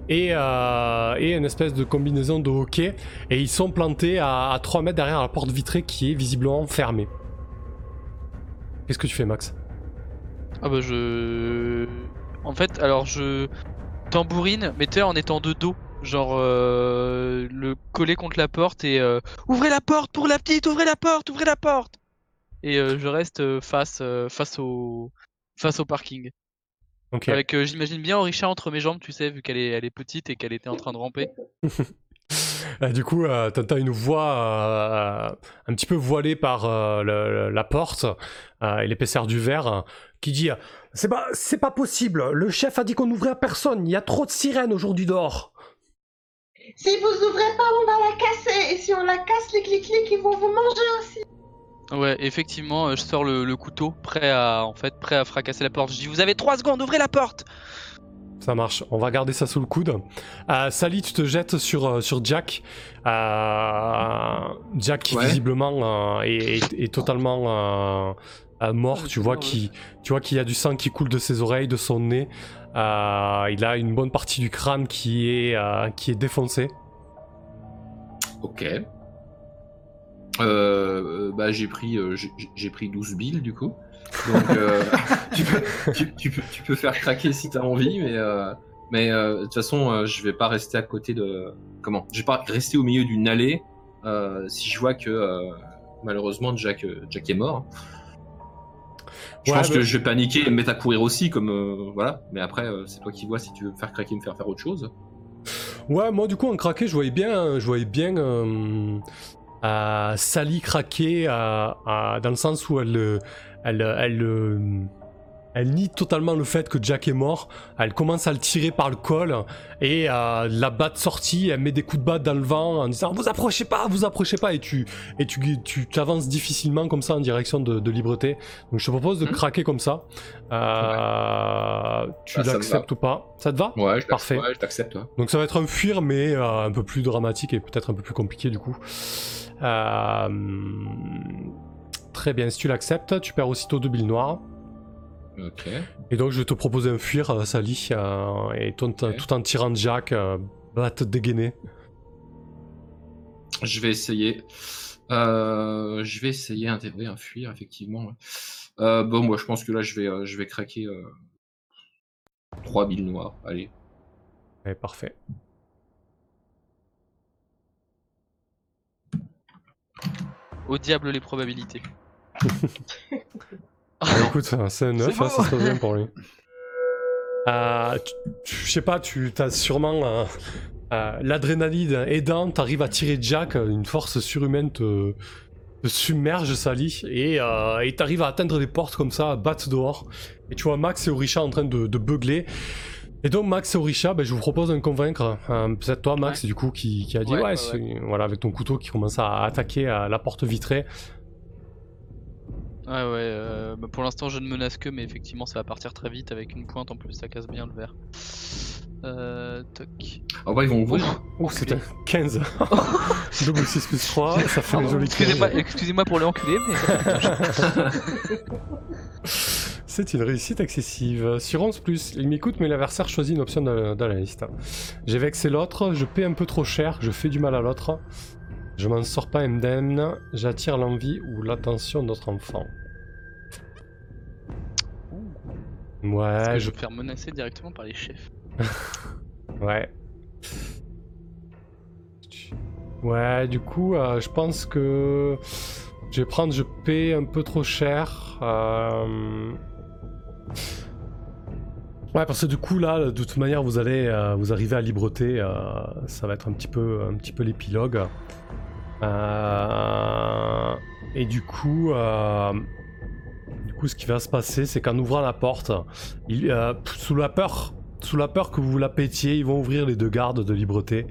et, et une espèce de combinaison de hockey. Et ils sont plantés à, à 3 mètres derrière la porte vitrée qui est visiblement fermée. Qu'est-ce que tu fais, Max? Ah bah je... En fait, alors je tambourine, mais tu en étant de dos. Genre euh, le coller contre la porte et euh, ouvrez la porte pour la petite, ouvrez la porte, ouvrez la porte. Et euh, je reste euh, face euh, face au face au parking. Ok. Avec euh, j'imagine bien Orisha entre mes jambes, tu sais, vu qu'elle est elle est petite et qu'elle était en train de ramper. Euh, du coup, euh, t'entends une voix euh, un petit peu voilée par euh, le- le- la porte euh, et l'épaisseur du verre euh, qui dit C'est pas, c'est pas possible, le chef a dit qu'on n'ouvrait à personne, il y a trop de sirènes aujourd'hui dehors. Si vous ouvrez pas, on va la casser. Et si on la casse, les clics-clics, ils vont vous manger aussi. Ouais, effectivement, je sors le, le couteau, prêt à en fait prêt à fracasser la porte. Je dis vous avez trois secondes, ouvrez la porte. Ça marche, on va garder ça sous le coude. Euh, Sally, tu te jettes sur, euh, sur Jack. Euh, Jack qui Ouais. visiblement euh, est, est- est totalement mort. Ouais, Tu vois qu'il tu vois qu'il y a du sang qui coule de ses oreilles, de son nez. Euh, il a une bonne partie du crâne qui est, euh, qui est défoncée. Ok. Bah j'ai pris euh, j'ai pris 12 billes du coup. Donc euh, tu, peux, tu, tu peux, tu peux faire craquer si t'as envie, mais euh, mais euh, de toute façon euh, je vais pas rester à côté de comment? Je vais pas rester au milieu d'une allée euh, si je vois que malheureusement Jack Jack est mort. Je Ouais, pense que je vais paniquer et me mettre à courir aussi comme voilà. Mais après c'est toi qui vois si tu veux me faire craquer, me faire faire autre chose. Ouais, moi du coup en craqué, je voyais bien, je voyais bien euh, Sally craquer dans le sens où elle, elle, elle, elle nie totalement le fait que Jack est mort. Elle commence à le tirer par le col et euh, la batte sortie, elle met des coups de batte dans le vent en disant vous approchez pas, vous approchez pas et tu et tu t'avances difficilement comme ça en direction de, de Libreté. Donc je te propose de Mhm. craquer comme ça. Euh, Tu Bah, l'acceptes ou pas? Ça te va? Ouais, je Parfait. t'accepte, ouais, je t'accepte. ouais. donc ça va être un fuir, mais euh, un peu plus dramatique et peut-être un peu plus compliqué du coup. Euh, Très bien, si tu l'acceptes, tu perds aussitôt deux billes noires. Ok. Et donc je vais te proposer un fuir, euh, Sally, euh, et tout, en- Ok. tout en tirant Jack, euh, batte dégainée. Je vais essayer. Euh, je vais essayer un, oui, un fuir, effectivement. ouais. Euh, bon, moi, je pense que là, je vais, je vais craquer euh, 3 billes noires. Allez. Ouais, parfait. Au diable les probabilités. Bah, écoute, c'est un 9, C'est beau. ça se passe bien pour lui. Euh, Je sais pas, tu as sûrement euh, euh, l'adrénaline aidant, t'arrives à tirer Jack, une force surhumaine te, te submerge, Sally, et euh, et t'arrives à atteindre des portes comme ça, à battre dehors. Et tu vois Max et Orisha en train de, de beugler. Et donc Max et Orisha, ben, je vous propose de me convaincre. Euh, Peut-être toi Max, du coup, qui, qui a dit Ouais, ouais, voilà, avec ton couteau qui commence à attaquer à la porte vitrée. Ouais, ouais. euh, bah, pour l'instant, je ne menace que, mais effectivement, ça va partir très vite avec une pointe en plus, ça casse bien le verre. Euh, toc. En vrai, ils vont ouvrir. Oh, c'était 15. Double 6 plus 3, ça fait un Pardon, joli Excusez-moi 15. excusez-moi pour le enculé, mais C'est une réussite excessive. Sur 11 plus, il m'écoute, mais l'adversaire choisit une option dans, dans la liste. J'ai vexé l'autre, je paie un peu trop cher, je fais du mal à l'autre. Je m'en sors pas indemne, j'attire l'envie ou l'attention d'autres enfants. Ouais, je je vais me faire menacer directement par les chefs. Ouais. Ouais, du coup, euh, je pense que je vais prendre, je paie un peu trop cher. euh, Ouais, parce que du coup, là, de toute manière, vous allez, euh, vous arrivez à Libreté, ça va être un petit peu, un petit peu l'épilogue. Et du coup, ce qui va se passer, c'est qu'en ouvrant la porte, euh, sous la peur, sous la peur que vous la pétiez, ils vont ouvrir les deux gardes de Libreté.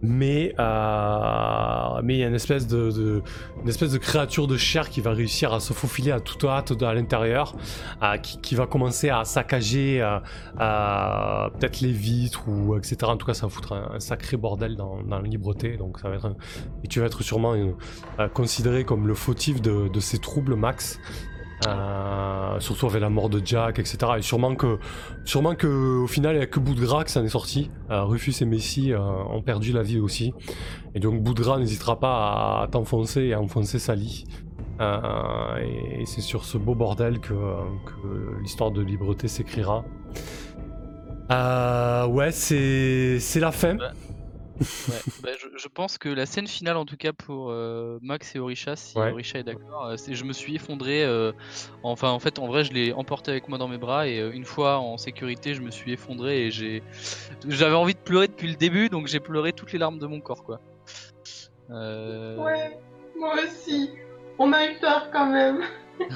Mais euh, mais il y a une espèce de, de- créature de chair qui va réussir à se faufiler à toute hâte à l'intérieur, euh, qui, va commencer à saccager peut-être les vitres ou etc. En tout cas, ça va foutre un, sacré bordel dans, dans la Libreté. Donc ça va être et tu vas être sûrement considéré comme le fautif de ces troubles, Max. Euh, surtout avec la mort de Jack, etc. Et sûrement que, sûrement que au final, il n'y a que Boudra qui s'en est sorti. Euh, Rufus et Messi euh, ont perdu la vie aussi. Et donc Boudra n'hésitera pas à t'enfoncer et à enfoncer Sally. Euh, et c'est sur ce beau bordel que, l'histoire de Libreté s'écrira. Ouais, c'est la fin. Ouais, bah, je, je pense que la scène finale, en tout cas pour euh, Max et Orisha, si Ouais. Orisha est d'accord, euh, c'est je me suis effondré. euh, enfin, en fait, en vrai, je l'ai emporté avec moi dans mes bras et euh, une fois en sécurité, je me suis effondré et j'ai, j'avais envie de pleurer depuis le début, donc j'ai pleuré toutes les larmes de mon corps, quoi. Euh, Ouais, moi aussi. On a eu peur quand même.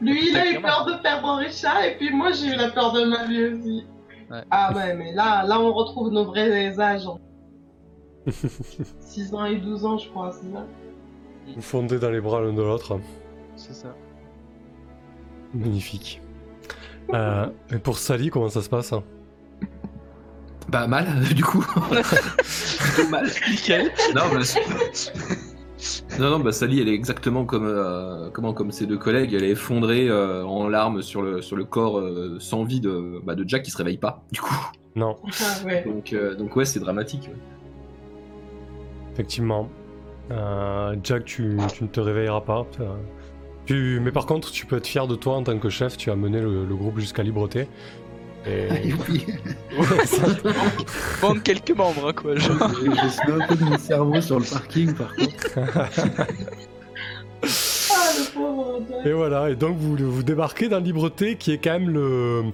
Lui, il a eu peur de perdre Richard et puis moi, j'ai eu la peur de ma vie aussi. Ouais. Ah ouais, mais là, là, on retrouve nos vrais âges. 6 ans et 12 ans, je crois, c'est ça. Vous fondez dans les bras l'un de l'autre. C'est ça. Magnifique. Euh, et pour Sally, comment ça se passe? Bah mal, du coup. Mal. Nickel. Non, bah, non, non, bah Sally, elle est exactement comme, euh, comment, comme ses deux collègues. Elle est effondrée euh, en larmes sur le, sur le corps euh, sans vie de, bah, de Jack qui se réveille pas, du coup. Non, Ah ouais. Donc, euh, donc ouais, c'est dramatique. ouais. Effectivement. Euh, Jack, tu, tu ne te réveilleras pas. Euh, tu- mais par contre, tu peux être fier de toi en tant que chef. Tu as mené le, le groupe jusqu'à Libreté. Et... Youpi. Manque quelques membres, hein, quoi. je, genre. je suis un peu de mon cerveau sur le parking par contre. Ah, le pauvre Jack. Et voilà, et donc vous, vous débarquez dans Libreté, qui est quand même le,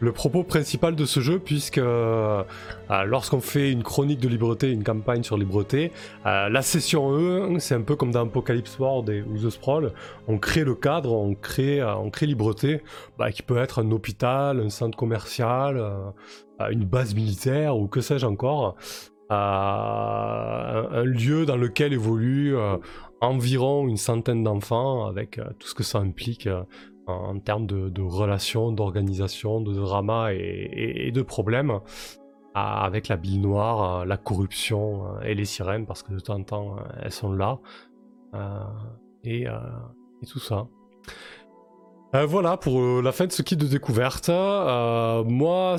le propos principal de ce jeu, puisque euh, euh, lorsqu'on fait une chronique de Libreté, une campagne sur Libreté, euh, la session 1, c'est un peu comme dans Apocalypse World ou The Sprawl, on crée le cadre, on crée, euh, on crée bah, qui peut être un hôpital, un centre commercial, euh, une base militaire, ou que sais-je encore. Un, un lieu dans lequel évolue euh, environ une centaine d'enfants avec tout ce que ça implique en, termes de, relations, d'organisation, de drama et, de problèmes avec la bille noire, euh, la corruption euh, et les sirènes parce que de temps en temps euh, elles sont là et, tout ça. Voilà pour la fin de ce kit de découverte. Moi,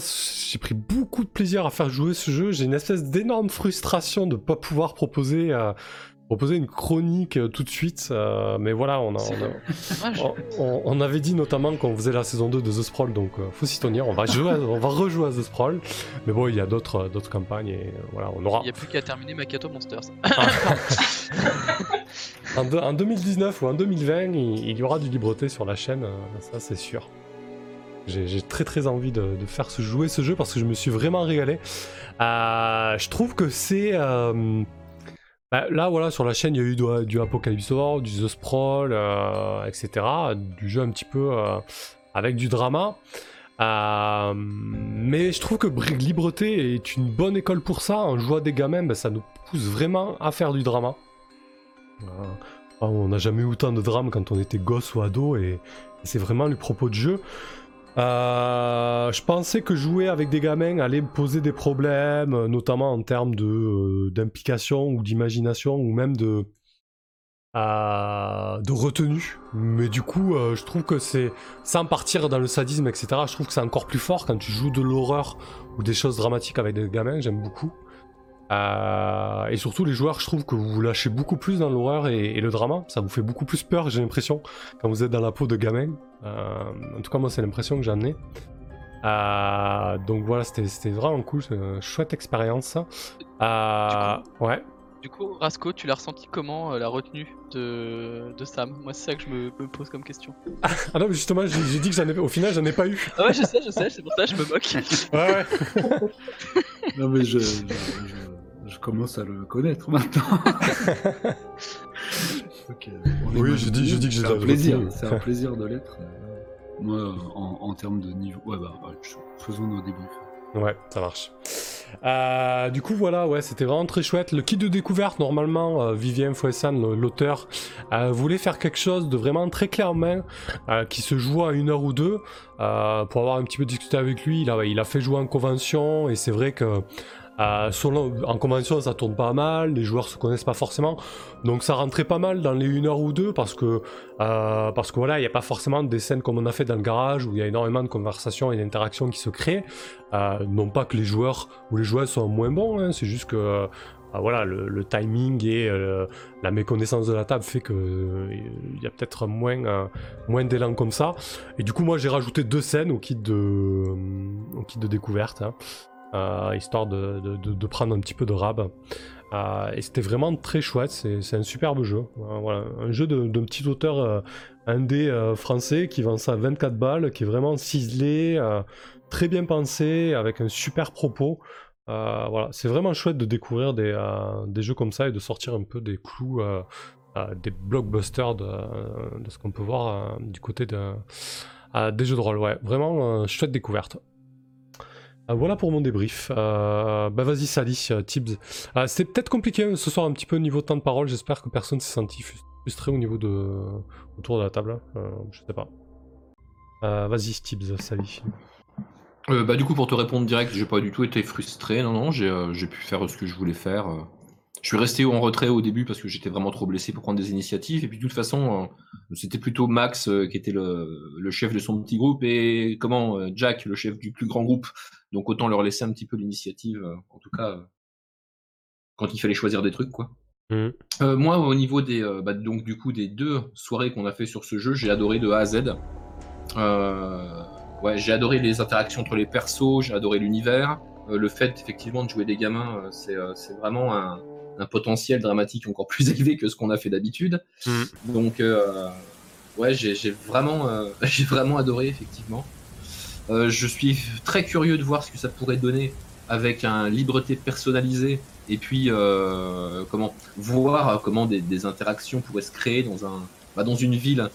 j'ai pris beaucoup de plaisir à faire jouer ce jeu. J'ai une espèce d'énorme frustration de ne pas pouvoir proposer, proposer une chronique euh, tout de suite. Euh, mais voilà, on a, on a- dommage. on, on- on avait dit notamment qu'on faisait la saison 2 de The Sprawl, donc euh, faut s'y tenir. On va, jouer on va rejouer à The Sprawl. Mais bon, il y a d'autres campagnes et voilà, on aura. Il n'y a plus qu'à terminer Makato Monsters. En, deux- en 2019 ou en 2020, il, il y aura du libreté sur la chaîne, ça c'est sûr. J'ai j'ai très très envie de, de faire se jouer ce jeu parce que je me suis vraiment régalé. Euh, je trouve que c'est. euh, bah, là, voilà, sur la chaîne, il y a eu du, Apocalypse War, du The Sprawl, euh, etc. Du jeu un petit peu euh, avec du drama. Euh, mais je trouve que Brig Libreté est une bonne école pour ça. En jouant à des gamins, bah, ça nous pousse vraiment à faire du drama. On n'a jamais eu autant de drame quand on était gosse ou ado, et c'est vraiment le propos de jeu. Euh, je pensais que jouer avec des gamins allait me poser des problèmes, notamment en termes de, euh, d'implication ou d'imagination ou même de, euh, de retenue. Mais du coup, je trouve que c'est, sans partir dans le sadisme, etc., je trouve que c'est encore plus fort quand tu joues de l'horreur ou des choses dramatiques avec des gamins, j'aime beaucoup. Euh, et surtout, les joueurs, je trouve que vous vous lâchez beaucoup plus dans l'horreur et, et le drama. Ça vous fait beaucoup plus peur, j'ai l'impression, quand vous êtes dans la peau de gamin. Euh, en tout cas, moi, c'est l'impression que j'en ai. Euh, donc voilà, c'était vraiment cool, c'est une chouette expérience. ça. Euh, ouais. Du coup, Rasco, tu l'as ressenti comment euh, la retenue de, de Sam? Moi, c'est ça que je me, me pose comme question. Ah non, mais justement, j'ai j'ai dit que j'en ai, au final, j'en ai pas eu. Ah ouais, je sais, je sais, c'est pour ça que je me moque. Ouais, ouais. Non, mais je, je, je- je commence à le connaître maintenant. Ok, on est Oui, dis- je dis que j'ai C'est un plaisir, c'est un plaisir de l'être. Moi, en, en termes de niveau. Ouais, bah, faisons nos débriefs. Ouais, ça marche. Euh, du coup, voilà, ouais, c'était vraiment très chouette. Le kit de découverte, normalement, euh, Vivien Fouessan, l'auteur, euh, voulait faire quelque chose de vraiment très clé en main, qui se joue à une heure ou deux. Pour avoir un petit peu discuté avec lui, il a, il a fait jouer en convention, et c'est vrai que euh, en convention, ça tourne pas mal, les joueurs se connaissent pas forcément, donc ça rentrait pas mal dans les une heure ou deux, parce que, euh, parce que voilà, il n'y a pas forcément des scènes comme on a fait dans le garage, où il y a énormément de conversations et d'interactions qui se créent. Euh, non pas que les joueurs ou les joueurs sont moins bons, hein, c'est juste que voilà, le, timing et la méconnaissance de la table fait que euh, il y a peut-être moins, d'élan comme ça. Et du coup, moi, j'ai rajouté deux scènes au kit de, au kit de découverte, hein, histoire de, prendre un petit peu de rab. Euh, et c'était vraiment très chouette, c'est un superbe jeu. Euh, voilà, un jeu d'un petit auteur euh, indé euh, français qui vend ça à 24 balles, qui est vraiment ciselé, euh, très bien pensé, avec un super propos. Euh, voilà, c'est vraiment chouette de découvrir des, euh, des jeux comme ça et de sortir un peu des clous, euh, euh, des blockbusters de, ce qu'on peut voir euh, du côté de, euh, des jeux de rôle. Ouais, vraiment euh, chouette découverte. Euh, voilà pour mon débrief. Euh, bah vas-y Sally, euh, Tibbs. Euh, C'était peut-être compliqué hein, ce soir un petit peu au niveau de temps de parole. J'espère que personne s'est senti frus- frustré au niveau de autour de la table. Euh, je sais pas. Euh, vas-y Tibbs, Sally. Bah, du coup, pour te répondre direct, j'ai pas du tout été frustré. Non, non, j'ai pu faire ce que je voulais faire. Je suis resté en retrait au début parce que j'étais vraiment trop blessé pour prendre des initiatives. Et puis, de toute façon, euh, c'était plutôt Max euh, qui était le, le chef de son petit groupe et comment euh, Jack, le chef du plus grand groupe. Donc, autant leur laisser un petit peu l'initiative, en tout cas, quand il fallait choisir des trucs, quoi. Euh, moi, au niveau des, euh, bah, donc du coup des deux soirées qu'on a fait sur ce jeu, j'ai adoré de A à Z. Euh, ouais, j'ai adoré les interactions entre les persos, j'ai adoré l'univers. Le fait effectivement de jouer des gamins, c'est c'est vraiment un, un potentiel dramatique encore plus élevé que ce qu'on a fait d'habitude. Mhm. Donc euh, ouais, j'ai j'ai vraiment, euh, j'ai vraiment adoré effectivement. Euh, je suis très curieux de voir ce que ça pourrait donner avec un libreté personnalisé et puis comment voir comment des, des interactions pourraient se créer dans un bah, dans une ville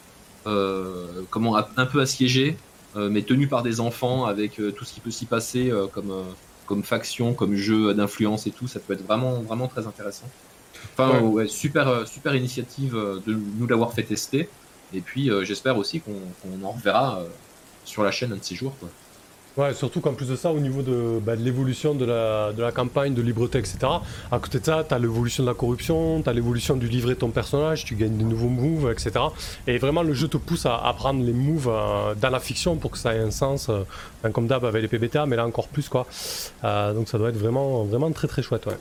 comment un peu assiégée mais tenue par des enfants avec tout ce qui peut s'y passer comme comme faction comme jeu d'influence et tout ça peut être vraiment vraiment très intéressant enfin Ouais. ouais, super euh, super initiative euh, de nous l'avoir fait tester et puis euh, j'espère aussi qu'on en reverra sur la chaîne un de ces jours quoi. Ouais, surtout qu'en plus de ça, au niveau de, bah, l'évolution de la, de la campagne, de libreté, etc., à côté de ça, t'as l'évolution de la corruption, t'as l'évolution du livret de ton personnage, tu gagnes des nouveaux moves, etc. Et vraiment, le jeu te pousse à, prendre les moves euh, dans la fiction pour que ça ait un sens, euh, enfin, comme d'hab avec les PBTA, mais là encore plus, quoi. Euh, donc ça doit être vraiment, vraiment très très chouette, ouais.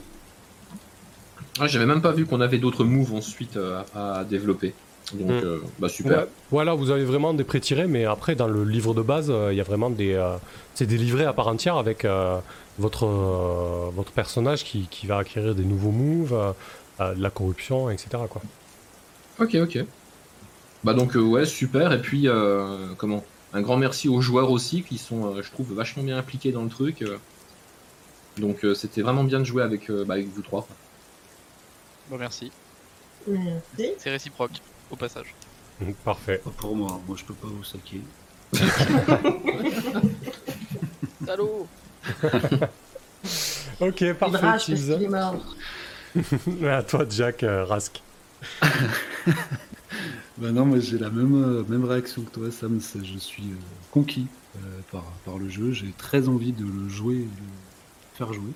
Ah, J'avais même pas vu qu'on avait d'autres moves ensuite euh, à développer. Donc, Mm. euh, bah super. Ouais, voilà, vous avez vraiment des pré-tirés, mais après, dans le livre de base, euh, il y a vraiment des. euh, c'est des livrets à part entière avec euh, votre, euh, votre personnage qui, qui va acquérir des nouveaux moves, euh, euh, de la corruption, etc. Quoi. Ok, ok. Bah donc euh, ouais, super. Et puis euh, comment? Un grand merci aux joueurs aussi qui sont, euh, je trouve, vachement bien impliqués dans le truc. euh. Donc euh, c'était vraiment bien de jouer avec, euh, bah, avec vous trois. Bon, merci. Merci. C'est réciproque, au passage. Parfait. Pas pour moi, moi je peux pas vous saquer. Salaud Ok, parfait, est mort. à toi, Jack euh, Rask. Bah non, moi j'ai la même, euh, même réaction que toi, Sam. c'est- Je suis euh, conquis euh, par, par le jeu. J'ai très envie de le jouer et de le faire jouer.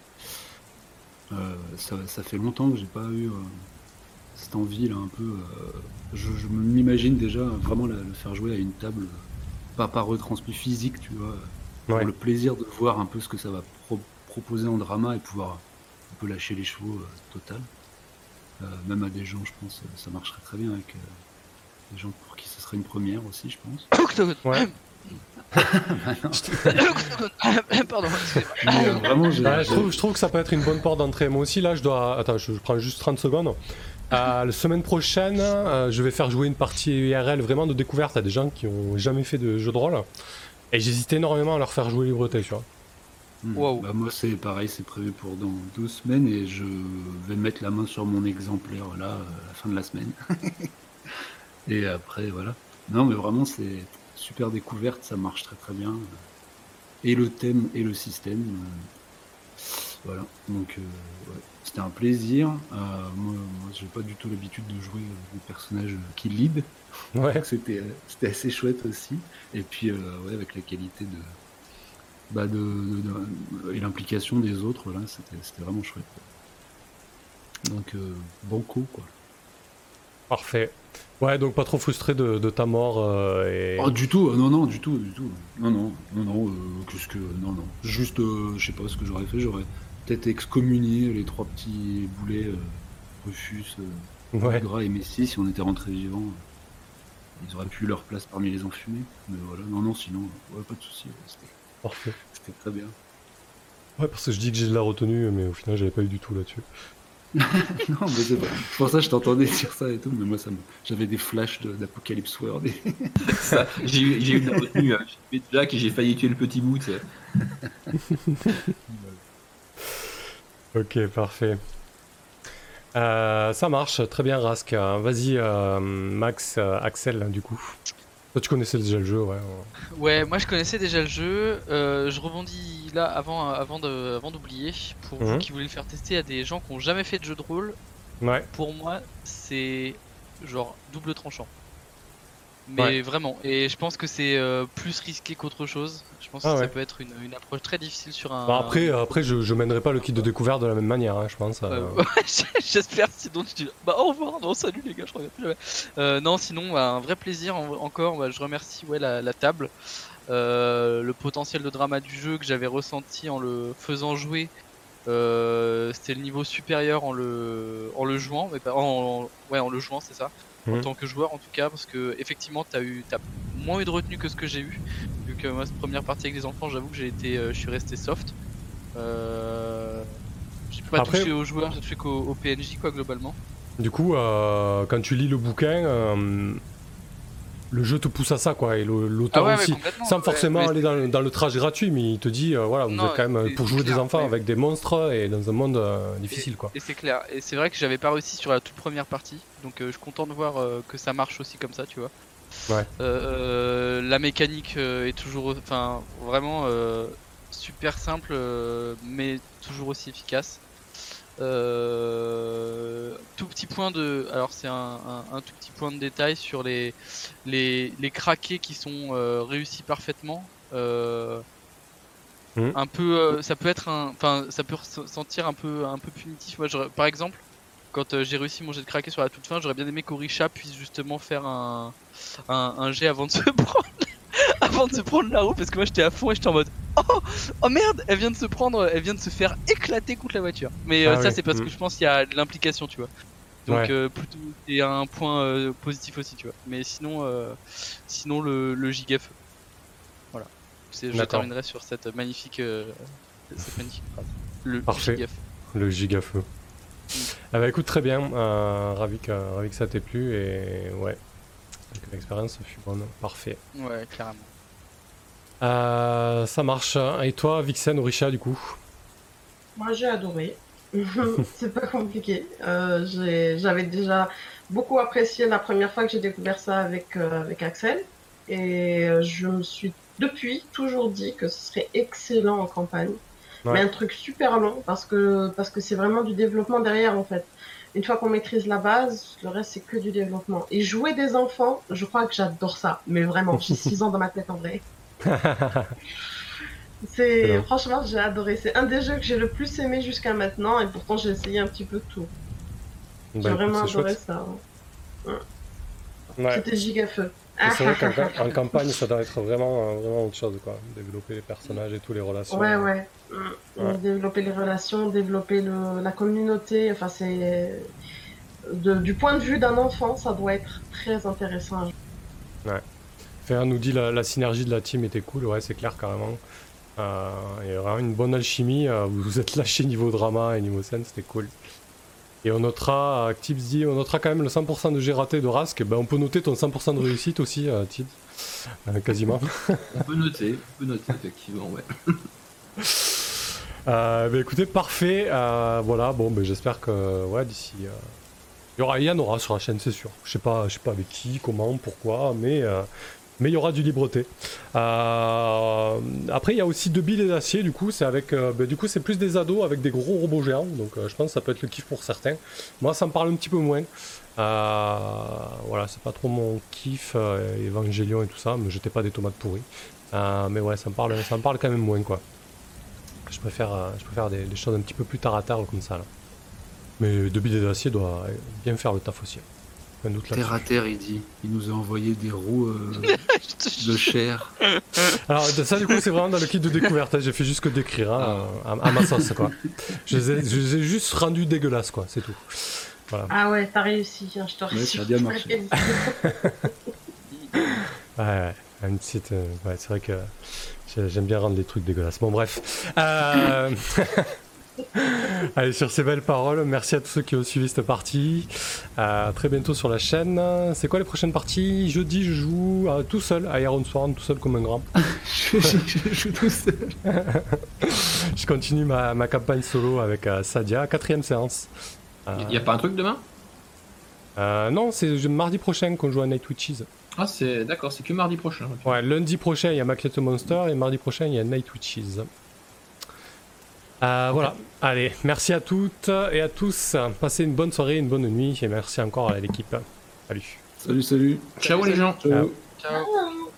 Euh, ça, ça fait longtemps que j'ai pas eu euh, cette envie là un peu. euh, je je m'imagine déjà vraiment la- le faire jouer à une table, euh, pas par retransmis physique, tu vois, pour Ouais. le plaisir de voir un peu ce que ça va pro- proposer en drama et pouvoir un peu lâcher les chevaux euh, total. Euh, même à des gens, je pense, euh, ça marcherait très bien avec euh, des gens pour qui ce serait une première aussi, je pense. Ouais. Pardon. euh, vraiment. Ouais, je, j'ai- trouve, je trouve que ça peut être une bonne porte d'entrée. Moi aussi, là, je dois. Attends, je, je prends juste 30 secondes. Euh, la semaine prochaine, euh, je vais faire jouer une partie IRL vraiment de découverte à des gens qui ont jamais fait de jeu de rôle. Et j'hésite énormément à leur faire jouer Libreté, tu vois. Hmm. Waouh. Bah, moi, c'est pareil, c'est prévu pour dans deux semaines et je vais mettre la main sur mon exemplaire là, euh, à la fin de la semaine. et après, voilà. Non, mais vraiment, c'est super découverte, ça marche très très bien. Et le thème et le système. euh, voilà, donc euh, ouais. c'était un plaisir. Euh, moi, moi j'ai pas du tout l'habitude de jouer euh, des personnages qui lead. Ouais. C'était euh, c'était assez chouette aussi. Et puis, euh, ouais, avec la qualité de. Bah de, de- de- et l'implication des autres, là, c'était c'était vraiment chouette. Donc, bon coup, quoi. Parfait. Ouais, donc pas trop frustré de, de ta mort. euh, et... Oh, du tout, euh, non, non, du tout, du tout. Non, non, non, non, euh, qu'est-ce que. Non, non. Juste, je sais pas ce que j'aurais fait, j'aurais peut-être excommunié les trois petits boulets, euh, Rufus, euh, ouais. Gras et Messi, si on était rentrés vivants. Ils auraient pu leur place parmi les enfumés. Mais voilà, non, non, sinon, ouais, pas de soucis. ouais, C'était Parfait. c'était très bien. Ouais, parce que je dis que j'ai de la retenue, mais au final, j'avais pas eu du tout là-dessus. Non, mais c'est pas- pour ça que je t'entendais dire ça et tout, mais moi, ça me- j'avais des flashs de- d'Apocalypse World. et- Ça, J'ai eu, de la retenue. hein. J'ai tué Jack et j'ai failli tuer le petit bout. Ok, parfait. Euh, ça marche, très bien, Rask. Vas-y, euh, Max, euh, Axel, du coup. Toi, tu connaissais déjà le jeu, ouais. Ouais, moi je connaissais déjà le jeu. je rebondis là avant, avant de, avant d'oublier. Pour vous Mhm. qui voulez le faire tester à des gens qui ont jamais fait de jeu de rôle, Ouais, pour moi c'est genre double tranchant. Mais Ouais. vraiment, et je pense que c'est euh, plus risqué qu'autre chose. Je pense Ah que ouais. ça peut être une, une approche très difficile sur un. Bah, après, euh, après je, je mènerai pas le kit de découverte de la même manière, hein, je pense. Euh, ouais, J'espère, sinon tu dis bah au revoir, non salut les gars, je reviens plus jamais. Euh, non, sinon bah, un vrai plaisir en- encore, bah, je remercie ouais, la, la table, le potentiel de drama du jeu que j'avais ressenti en le faisant jouer. C'était le niveau supérieur en le, en le jouant, mais en- ouais, en le jouant, c'est ça. En Mhm. tant que joueur en tout cas, parce que effectivement t'as eu, t'as moins eu de retenue que ce que j'ai eu. Vu que moi cette première partie avec les enfants, j'avoue que j'ai été, euh, je suis resté soft. Euh, j'ai pas Après- touché aux joueurs, j'ai touché qu'au au PNJ quoi globalement. Du coup, euh, quand tu lis le bouquin, le jeu te pousse à ça, quoi, et l'auteur aussi. Ah complètement. Sans forcément mais aller dans, le- dans le trash gratuit, mais il te dit, euh, voilà, vous Non, êtes quand même pour jouer des enfants ouais. avec des monstres et dans un monde euh, difficile, quoi. Et c'est clair. Et c'est vrai que j'avais pas réussi sur la toute première partie. Donc euh, je suis content de voir que ça marche aussi comme ça, tu vois. Ouais. La mécanique est toujours, enfin vraiment super simple, mais toujours aussi efficace. Euh, tout petit point de, alors c'est un, un- un tout petit point de détail sur les les, les craqués qui sont euh, réussis parfaitement. Euh, Mhm. Un peu, euh, ça peut être un, enfin ça peut se sentir un peu un peu punitif. Moi, par exemple, quand euh, j'ai réussi mon jet de craqué sur la toute fin, j'aurais bien aimé qu'Orisha puisse justement faire un, un, un jet avant de se prendre avant de se prendre la roue parce que moi j'étais à fond et j'étais en mode oh oh merde elle vient de se prendre elle vient de se faire éclater contre la voiture. Mais euh, Ah ça oui, c'est parce mm. que je pense qu'il y a de l'implication tu vois. Donc Ouais. euh, plutôt c'est un point euh, positif aussi tu vois. Mais sinon euh, sinon le, le giga feu voilà je terminerai sur cette magnifique cette magnifique phrase. Le Parfait. Le giga feu. Ah bah écoute, très bien, ravi, que, ravi que ça t'ait plu, et ouais, que l'expérience fut bonne, parfait. ouais carrément Euh, ça marche. Et toi, Vixen, Orisha, du coup? Moi, j'ai adoré. c'est pas compliqué. Euh, J'avais déjà beaucoup apprécié la première fois que j'ai découvert ça avec, euh, avec Axel. Et euh, je me suis depuis toujours dit que ce serait excellent en campagne. Ouais. Mais un truc super long parce que parce que c'est vraiment du développement derrière en fait. Une fois qu'on maîtrise la base, le reste c'est que du développement. Et jouer des enfants, je crois que j'adore ça. Mais vraiment, j'ai 6 ans dans ma tête en vrai. C'est franchement j'ai adoré. C'est un des jeux que j'ai le plus aimé jusqu'à maintenant et pourtant j'ai essayé un petit peu de tout. J'ai Bah, écoute, vraiment adoré chouette. ça. hein. Ouais. C'était giga feu. C'est vrai qu'en en campagne, ça doit être vraiment, vraiment autre chose, quoi. Développer les personnages et toutes les relations. Ouais, ouais. Mm. Ouais. Développer les relations, développer le, la communauté. Enfin, c'est. du point de vue d'un enfant, ça doit être très intéressant. Fer nous dit la, la synergie de la team était cool, ouais, c'est clair, carrément. Euh, il y a vraiment une bonne alchimie. euh, vous vous êtes lâché niveau drama et niveau scène, c'était cool. Et on notera, Tips dit, on notera quand même le 100% de G raté de Rask. Ben, on peut noter ton 100% de réussite aussi, euh, Tips. Euh, quasiment. On peut noter, on peut noter effectivement, ouais. Euh, ben, écoutez, parfait. Euh, voilà, bon, ben, j'espère que ouais, d'ici. euh, Il y aura, il y en aura sur la chaîne, c'est sûr. Je sais pas, je sais pas avec qui, comment, pourquoi, mais mais il y aura du libreté. Euh, après, il y a aussi deux billes d'acier. Du coup, c'est avec, euh, ben, du coup, c'est plus des ados avec des gros robots géants. Donc, euh, je pense que ça peut être le kiff pour certains. Moi, ça me parle un petit peu moins. Euh, voilà, c'est pas trop mon kiff, euh, Evangelion et tout ça. Me jetez pas des tomates pourries. Mais ouais, ça me parle, ça me parle quand même moins, quoi. Je préfère, je préfère des, choses un petit peu plus terre à terre comme ça là. Mais deux billes d'acier doit bien faire le taf aussi. Terre à terre, il dit. Il nous a envoyé des roues euh, de chair. Alors ça du coup c'est vraiment dans le kit de découverte. hein. J'ai fait juste que décrire hein, à, à ma sauce quoi. Je les, ai, je les ai juste rendus dégueulasses quoi, c'est tout. Voilà. Ah ouais, t'as réussi. hein, je te Ouais, ça a bien marché. Ouais, ouais. Une petite, euh, ouais, c'est vrai que j'ai- j'aime bien rendre les trucs dégueulasses. Bon bref. Euh, Allez sur ces belles paroles, merci à tous ceux qui ont suivi cette partie. À très bientôt sur la chaîne. C'est quoi les prochaines parties? Jeudi je joue euh, tout seul à Iron Sworn, tout seul comme un grand. je, je- je joue tout seul. Je continue ma, ma campagne solo avec euh, Sadia, quatrième séance. Euh, Y a pas un truc demain? Euh, non, c'est mardi prochain qu'on joue à Night Witches. Ah, c'est d'accord, c'est que mardi prochain. Ouais, lundi prochain il y a Maquette Monster et mardi prochain il y a Night Witches. Euh, voilà, allez, merci à toutes et à tous. Passez une bonne soirée, une bonne nuit et merci encore à l'équipe. Salut. Salut, salut. Ciao les gens Ciao. Ciao.